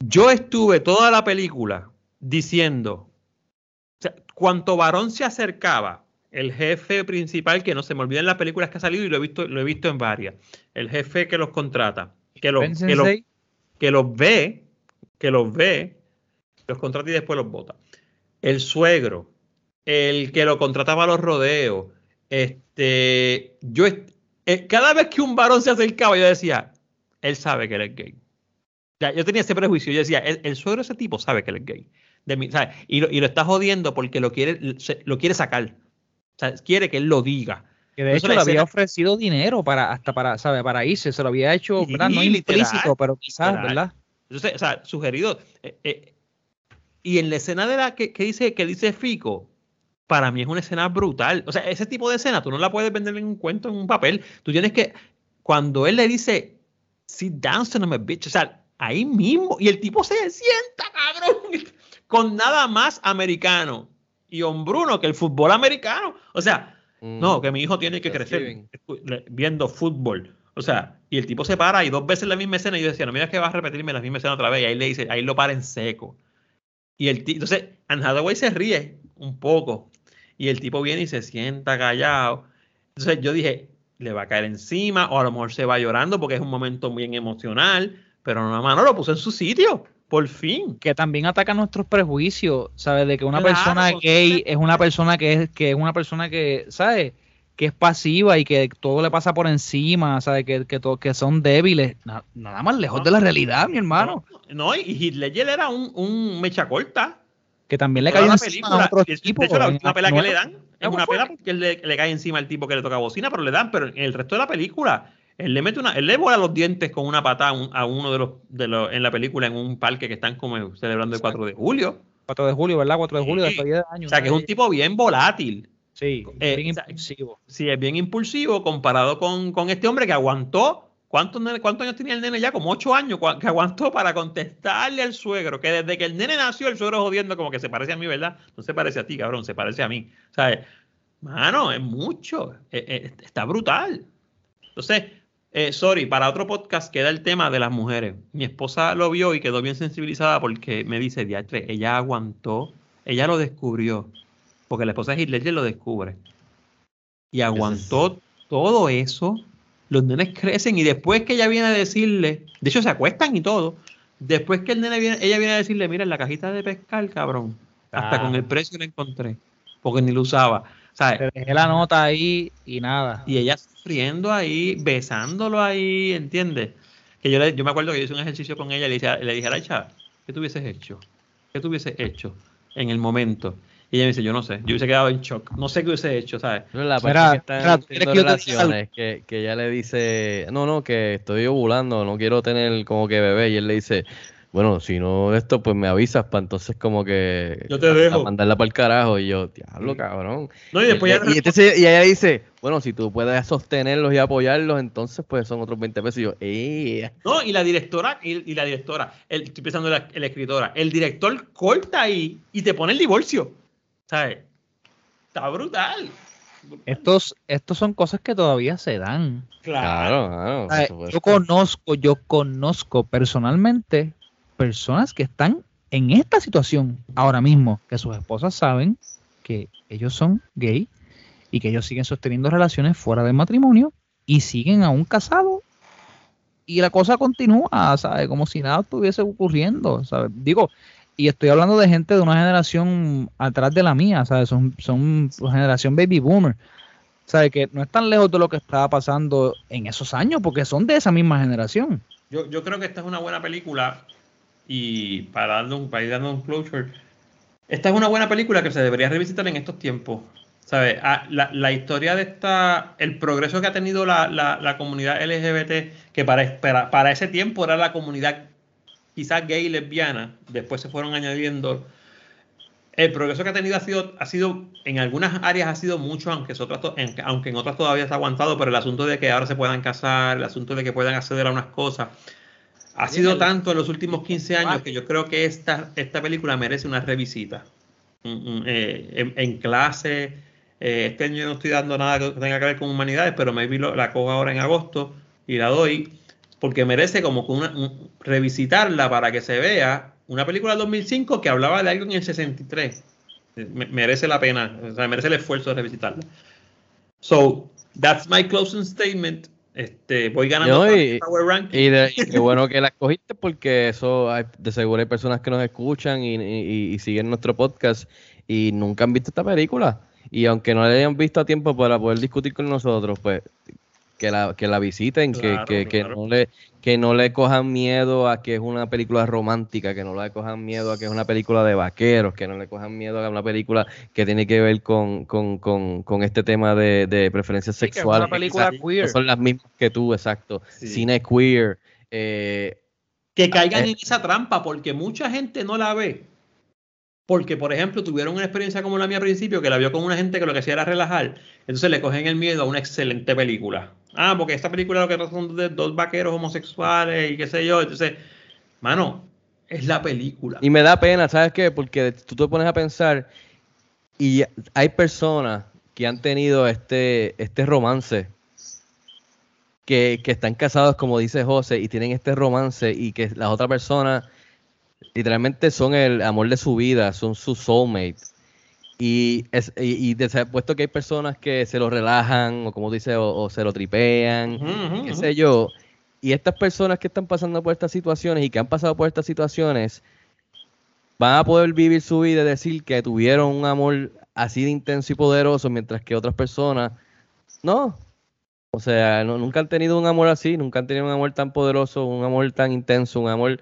Yo estuve toda la película diciendo, cuanto varón se acercaba, el jefe principal, que no se me olvida en las películas que ha salido y lo he visto, lo he visto en varias, el jefe que los contrata, que los, que los, que los ve, que los ve, los contrata y después los vota. El suegro, el que lo contrata para los rodeos, este, yo, eh, cada vez que un varón se acercaba, yo decía, él sabe que él es gay. Ya, yo tenía ese prejuicio, yo decía, el, el suegro de ese tipo sabe que él es gay. De mí, ¿sabes? Y, lo, y lo está jodiendo porque lo quiere, lo quiere sacar. O sea, quiere que él lo diga. que de hecho le había ofrecido dinero para hasta para, ¿sabe? Para irse, se lo había hecho. No literal, implícito, pero quizás, literal. ¿verdad? Entonces, o sea, sugerido. eh, eh, y en la escena de la que, que dice que dice Fico, para mí es una escena brutal. O sea, ese tipo de escena tú no la puedes vender en un cuento, en un papel. Tú tienes que, cuando él le dice, sit down, son of a bitch, o sea, ahí mismo, y el tipo se sienta, cabrón, con nada más americano y hombruno que el fútbol americano. O sea, Mm. no, que mi hijo tiene que crecer viendo fútbol. O sea, y el tipo se para y dos veces la misma escena. Y yo decía, no, mira que va a repetirme la misma escena otra vez. Y ahí le dice, ahí lo para en seco. Y el tipo, entonces, Anne Hathaway se ríe un poco. Y el tipo viene y se sienta callado. Entonces yo dije, le va a caer encima, o a lo mejor se va llorando porque es un momento bien emocional. Pero no, mano, lo puso en su sitio. Por fin. que también ataca nuestros prejuicios, ¿sabes? De que una Claro, persona gay es una persona que es, que es una persona que, ¿sabes? Que es pasiva y que todo le pasa por encima, ¿sabes? Que, que, son débiles. Na- nada más lejos de la realidad, mi hermano. No, no, y Ledger era un, un mecha corta. Que también le la encima a otros Y de hecho, la última pela que le dan es ¿Cómo una pela porque él le, le cae encima al tipo que le toca bocina, pero le dan, pero en el resto de la película, él le mete una, él le vuela los dientes con una patada a, un- a uno de los, de los, en la película, en un parque que están como celebrando el 4 de julio. 4 de julio, ¿verdad? 4 de julio, Sí. de 10 años. O sea, que es un tipo bien volátil. Sí, Eh, bien o sea, impulsivo. Sí, es bien impulsivo comparado con, con este hombre que aguantó. ¿Cuántos, ¿Cuántos años tenía el nene ya? Como ocho años, cua- que aguantó para contestarle al suegro. Que desde que el nene nació, el suegro jodiendo, como que se parece a mí, ¿verdad? No se parece a ti, cabrón, se parece a mí. ¿Sabes? Mano, es mucho. Eh, eh, está brutal. Entonces, eh, sorry, para otro podcast queda el tema de las mujeres. Mi esposa lo vio y quedó bien sensibilizada porque me dice, diatre, ella aguantó, ella lo descubrió. Porque la esposa de Hitler lo descubre. Y aguantó todo eso. Los nenes crecen y después que ella viene a decirle, de hecho se acuestan y todo. Después que el nene viene, ella viene a decirle, mira, en la cajita de pescar, cabrón. Hasta Ah. con el precio lo encontré. Porque ni lo usaba. ¿Sabes? Te dejé la nota ahí y nada. Y ella sufriendo ahí, besándolo ahí, ¿entiendes? Que yo, le- yo me acuerdo que yo hice un ejercicio con ella y le dije, le dije Araicha, ¿qué tú hubieses hecho? ¿Qué tú hubieses hecho en el momento? Y ella me dice, yo no sé, yo hubiese quedado en shock, no sé qué hubiese hecho, ¿sabes? Pero la parte que están mira, ¿tú quieres teniendo que relaciones, que, que ella le dice, no, no, que estoy ovulando, no quiero tener como que bebé, y él le dice, bueno, si no esto, pues me avisas para entonces como que Yo te dejo. a mandarla para el carajo, y yo, diablo, cabrón. No, y después y, ya y entonces- y ella dice, bueno, si tú puedes sostenerlos y apoyarlos, entonces pues son otros 20 pesos, y yo, ¡eh! No, y la directora, y, y la directora, el, estoy pensando en la, en la escritora, el director corta ahí y te pone el divorcio, ¿sabes? Está brutal. Estos, estos son cosas que todavía se dan. Claro, claro. supuesto. Yo conozco, yo conozco personalmente personas que están en esta situación ahora mismo, que sus esposas saben que ellos son gay y que ellos siguen sosteniendo relaciones fuera del matrimonio y siguen aún casados y la cosa continúa, ¿sabes? Como si nada estuviese ocurriendo, ¿sabes? Digo, y estoy hablando de gente de una generación atrás de la mía, ¿sabes? Son, son generación baby boomer. ¿Sabes? Que no están lejos de lo que estaba pasando en esos años, porque son de esa misma generación. Yo, yo creo que esta es una buena película y para, darle para ir dando un closure, esta es una buena película que se debería revisitar en estos tiempos. ¿Sabes? Ah, la, la historia de esta, el progreso que ha tenido la, la- la comunidad LGBT, que para, para, para ese tiempo era la comunidad quizás gay y lesbiana, después se fueron añadiendo. El progreso que ha tenido ha sido, ha sido en algunas áreas ha sido mucho, aunque, otras en- aunque en otras todavía está aguantado, pero el asunto de que ahora se puedan casar, el asunto de que puedan acceder a unas cosas, ha sido el- tanto en los últimos 15 años que yo creo que esta, esta película merece una revisita. Mm, mm, eh, en, en clase, eh, este año no estoy dando nada que tenga que ver con humanidades, pero maybe lo- la cojo ahora en agosto y la doy, porque merece como una- un- revisitarla para que se vea una película del 2005 que hablaba de algo en el 63. Eh, me- merece la pena, o sea, merece el esfuerzo de revisitarla. So, that's my closing statement. Este, voy ganando No, y- Power Ranking. Y, de- y qué bueno que la escogiste porque eso hay- de seguro hay personas que nos escuchan y siguen nuestro podcast y nunca han visto esta película. Y aunque no la hayan visto a tiempo para poder discutir con nosotros, pues que la, que la visiten, que- Claro, que, que claro. no le, que no le cojan miedo a que es una película romántica, que no le cojan miedo a que es una película de vaqueros, que no le cojan miedo a una película que tiene que ver con, con, con, con este tema de, de preferencias Sí, que es sexuales. una película Quizás queer. no son las mismas que tú, exacto. Sí. Cine queer. eh, que caigan Eh. en esa trampa porque mucha gente no la ve. Porque, por ejemplo, tuvieron una experiencia como la mía al principio, que la vio con una gente que lo que hacía era relajar. Entonces le cogen el miedo a una excelente película. Ah, porque esta película lo que trata son de dos vaqueros homosexuales y qué sé yo. Entonces, mano, es la película. Y me da pena, ¿sabes qué? Porque tú te pones a pensar y hay personas que han tenido este, este romance, que, que están casados, como dice José, y tienen este romance y que las otras personas literalmente son el amor de su vida, son su soulmate. Y, es, y, y puesto que hay personas que se lo relajan o como dice, o, o se lo tripean, qué sé yo. Y estas personas que están pasando por estas situaciones y que han pasado por estas situaciones van a poder vivir su vida y decir que tuvieron un amor así de intenso y poderoso, mientras que otras personas no. O sea, no- nunca han tenido un amor así, nunca han tenido un amor tan poderoso, un amor tan intenso, un amor,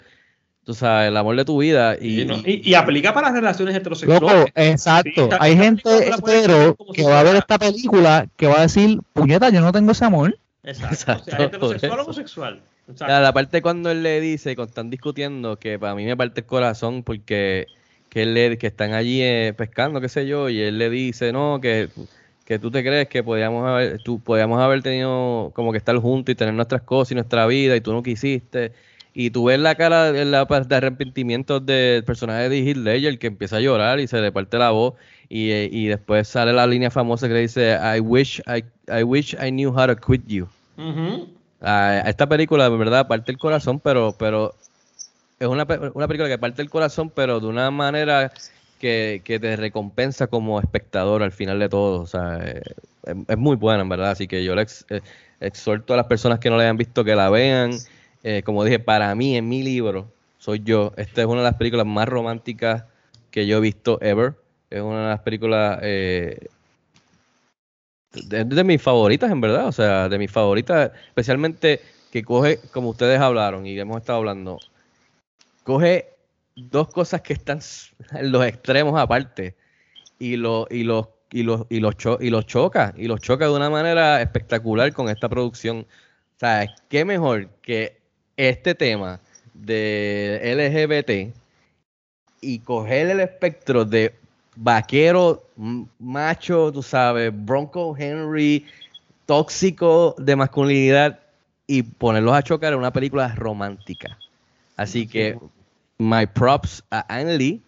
tú sabes, el amor de tu vida. Y, Y, no- y- y aplica para las relaciones heterosexuales. Loco, exacto. Hay gente hetero que si va a ver esta película que va a decir, puñeta, yo no tengo ese amor. Exacto. Exacto, o sea, heterosexual o homosexual. Exacto. La, la parte cuando él le dice, cuando están discutiendo, que para mí me parte el corazón porque que él le, que están allí eh, pescando, qué sé yo, y él le dice, no, que que tú te crees que podíamos haber, tú, podíamos haber tenido como que estar juntos y tener nuestras cosas y nuestra vida y tú no quisiste. Y tú ves la cara de, la, de arrepentimiento del personaje de Heath Ledger que empieza a llorar y se le parte la voz y, eh, y después sale la línea famosa que le dice I wish I, I wish I knew how to quit you. a esta película de verdad parte el corazón, pero pero es una, una película que parte el corazón, pero de una manera que, que, te recompensa como espectador al final de todo. O sea, eh, es, es, muy buena, en verdad. Así que yo le ex, eh, exhorto a las personas que no la hayan visto que la vean. Eh, como dije, para mí, en mi libro, soy yo. Esta es una de las películas más románticas que yo he visto ever. Es una de las películas eh, de, mis favoritas, en verdad. O sea, de mis favoritas, especialmente que coge, como ustedes hablaron y hemos estado hablando, coge dos cosas que están en los extremos aparte y, lo, y los y los, y los, cho y los choca, y los choca de una manera espectacular con esta producción. O sea, qué mejor que este tema de LGBT y coger el espectro de vaquero, macho, tú sabes, Bronco Henry, tóxico de masculinidad y ponerlos a chocar en una película romántica. Así que, my props a Anne Lee,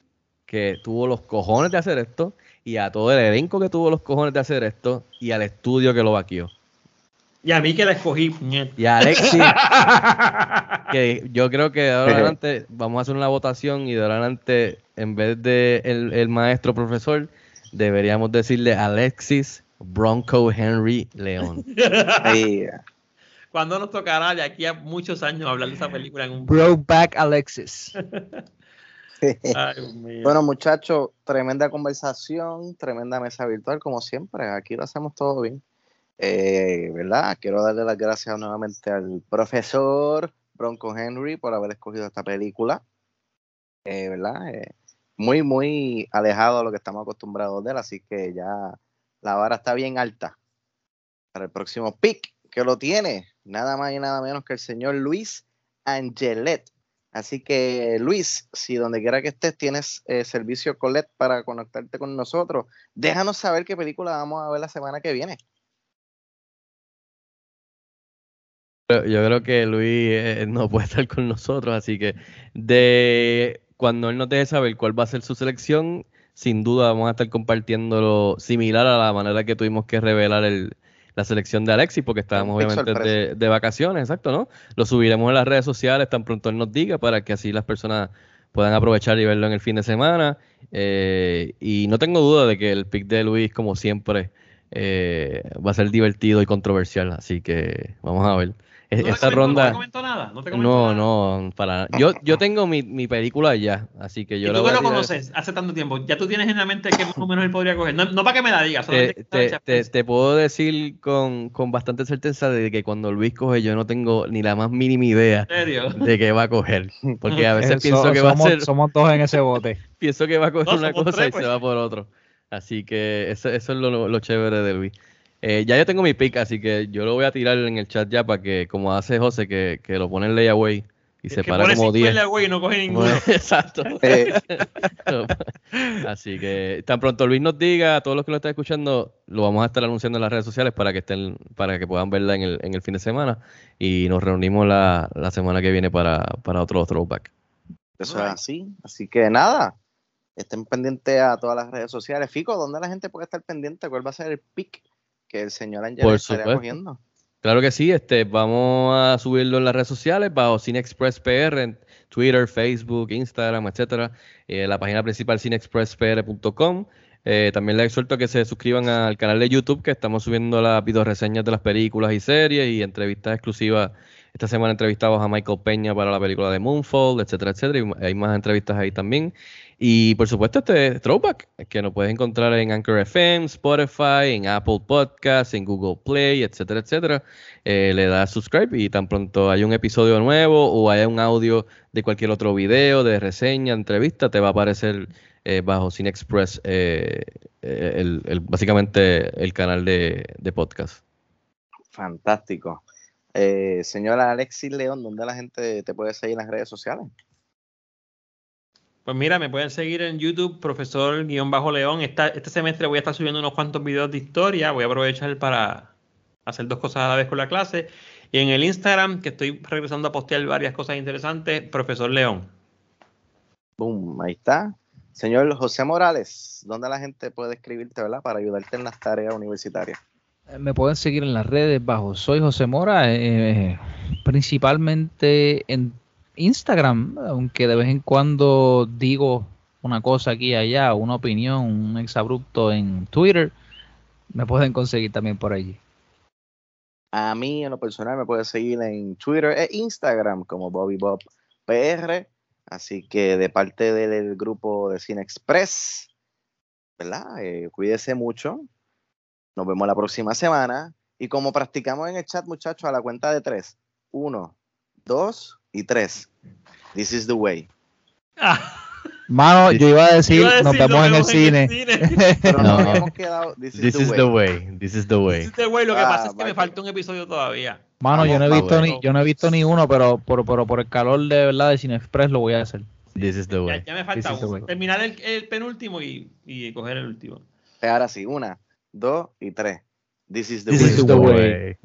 que tuvo los cojones de hacer esto, y a todo el elenco que tuvo los cojones de hacer esto, y al estudio que lo vaqueó. Y a mí que la escogí. Y a Alexis, que yo creo que de ahora en adelante vamos a hacer una votación y de ahora en adelante, en vez de el, el maestro profesor, deberíamos decirle Alexis Bronco Henry León. Cuando nos tocará de aquí a muchos años hablar de esa película en un Brokeback Alexis. Ay, bueno, muchachos, tremenda conversación, tremenda mesa virtual, como siempre. Aquí lo hacemos todo bien. Eh, ¿Verdad? Quiero darle las gracias nuevamente al profesor Bronco Henry por haber escogido esta película. Eh, ¿Verdad? Eh, muy, muy alejado a lo que estamos acostumbrados de él, así que ya la vara está bien alta para el próximo pick que lo tiene, nada más y nada menos que el señor Luis Angelet. Así que Luis, si donde quiera que estés tienes eh, servicio Colette para conectarte con nosotros, déjanos saber qué película vamos a ver la semana que viene. Yo creo que Luis eh, no puede estar con nosotros, así que de cuando él nos deje saber cuál va a ser su selección, sin duda vamos a estar compartiéndolo similar a la manera que tuvimos que revelar el, la selección de Alexis, porque estábamos obviamente de, de, vacaciones, exacto, ¿no? Lo subiremos en las redes sociales tan pronto él nos diga para que así las personas puedan aprovechar y verlo en el fin de semana. Eh, y no tengo duda de que el pick de Luis, como siempre, eh, va a ser divertido y controversial, así que vamos a ver. ¿No Esta te ronda. ¿No te nada? ¿No, te No, nada? no, para nada. Yo, yo tengo mi, mi película ya, así que yo y la tú voy que a lo conoces hace tanto tiempo, ya tú tienes en la mente que más o menos él podría coger. No, no para que me la digas, Te, te- te- te puedo decir con, con bastante certeza de que cuando Luis coge yo no tengo ni la más mínima idea de qué va a coger. Porque a veces Eh, pienso so- que va a ser, somos dos en ese bote. pienso que va a coger No, una cosa tres, y pues. se va por otro. Así que eso, eso es lo, lo chévere de Luis. Eh, ya yo tengo mi pick, así que yo lo voy a tirar en el chat ya para que, como hace José, que, que lo pone en layaway y se para como cinco 10. en la güey y no coge ninguno. Exacto. Eh, Así que tan pronto Luis nos diga, a todos los que lo están escuchando, lo vamos a estar anunciando en las redes sociales para que estén, para que puedan verla en el, en el fin de semana. Y nos reunimos la, la semana que viene para, para otro throwback. Eso es así. Así que nada, estén pendientes a todas las redes sociales. Fico, ¿dónde la gente puede estar pendiente? ¿Cuál va a ser el pick que el señor Ángel Por estaría supuesto. cogiendo? Claro que sí, este, vamos a subirlo en las redes sociales bajo Cine Express PR en Twitter, Facebook, Instagram, etcétera. Eh, la página principal cineexpresspr.com. Eh, también les exhorto a que se suscriban al canal de YouTube que estamos subiendo las videoreseñas de las películas y series y entrevistas exclusivas. Esta semana entrevistamos a Michael Peña para la película de Moonfall, etcétera, etcétera. Y hay más entrevistas ahí también. Y por supuesto, este Throwback, que nos puedes encontrar en Anchor FM, Spotify, en Apple Podcasts, en Google Play, etcétera, etcétera. Eh, le das subscribe y tan pronto hay un episodio nuevo o haya un audio de cualquier otro video, de reseña, entrevista, te va a aparecer eh, bajo Cine Express, eh, el, básicamente el canal de podcast. Fantástico. Eh, señora Alexis León, ¿dónde la gente te puede seguir en las redes sociales? Pues mira, me pueden seguir en YouTube, profesor guion bajo león. Esta, este semestre voy a estar subiendo unos cuantos videos de historia. Voy a aprovechar para hacer dos cosas a la vez con la clase. Y en el Instagram, que estoy regresando a postear varias cosas interesantes, profesor León. Boom, ahí está. Señor José Morales, ¿dónde la gente puede escribirte, verdad? Para ayudarte en las tareas universitarias. Eh, Me pueden seguir en las redes bajo Soy José Mora, eh, principalmente en Instagram, aunque de vez en cuando digo una cosa aquí y allá, una opinión, un exabrupto en Twitter, me pueden conseguir también por allí. A mí, en lo personal, me puedes seguir en Twitter e Instagram como Bobby Bob PR. Así que de parte del grupo de Cine Express, ¿verdad? Eh, cuídese mucho. Nos vemos la próxima semana. Y como practicamos en el chat, muchachos, a la cuenta de tres. Uno, dos y tres. This is the way. Mano, yo iba a decir, Iba a decir, nos vemos en el cine. Pero No. nos hemos quedado. This is, This the, is way. the way. This is the way. Este güey, lo que Ah, pasa es que me falta un episodio todavía. Mano, yo no he visto ni, yo no he visto ni uno, pero por, por, por el calor de verdad de Cine Express lo voy a hacer. This is the way. ya me falta This is uno. Terminar el, el penúltimo y, y coger el último. Ahora sí, una, dos y tres. This is the This way. is the way.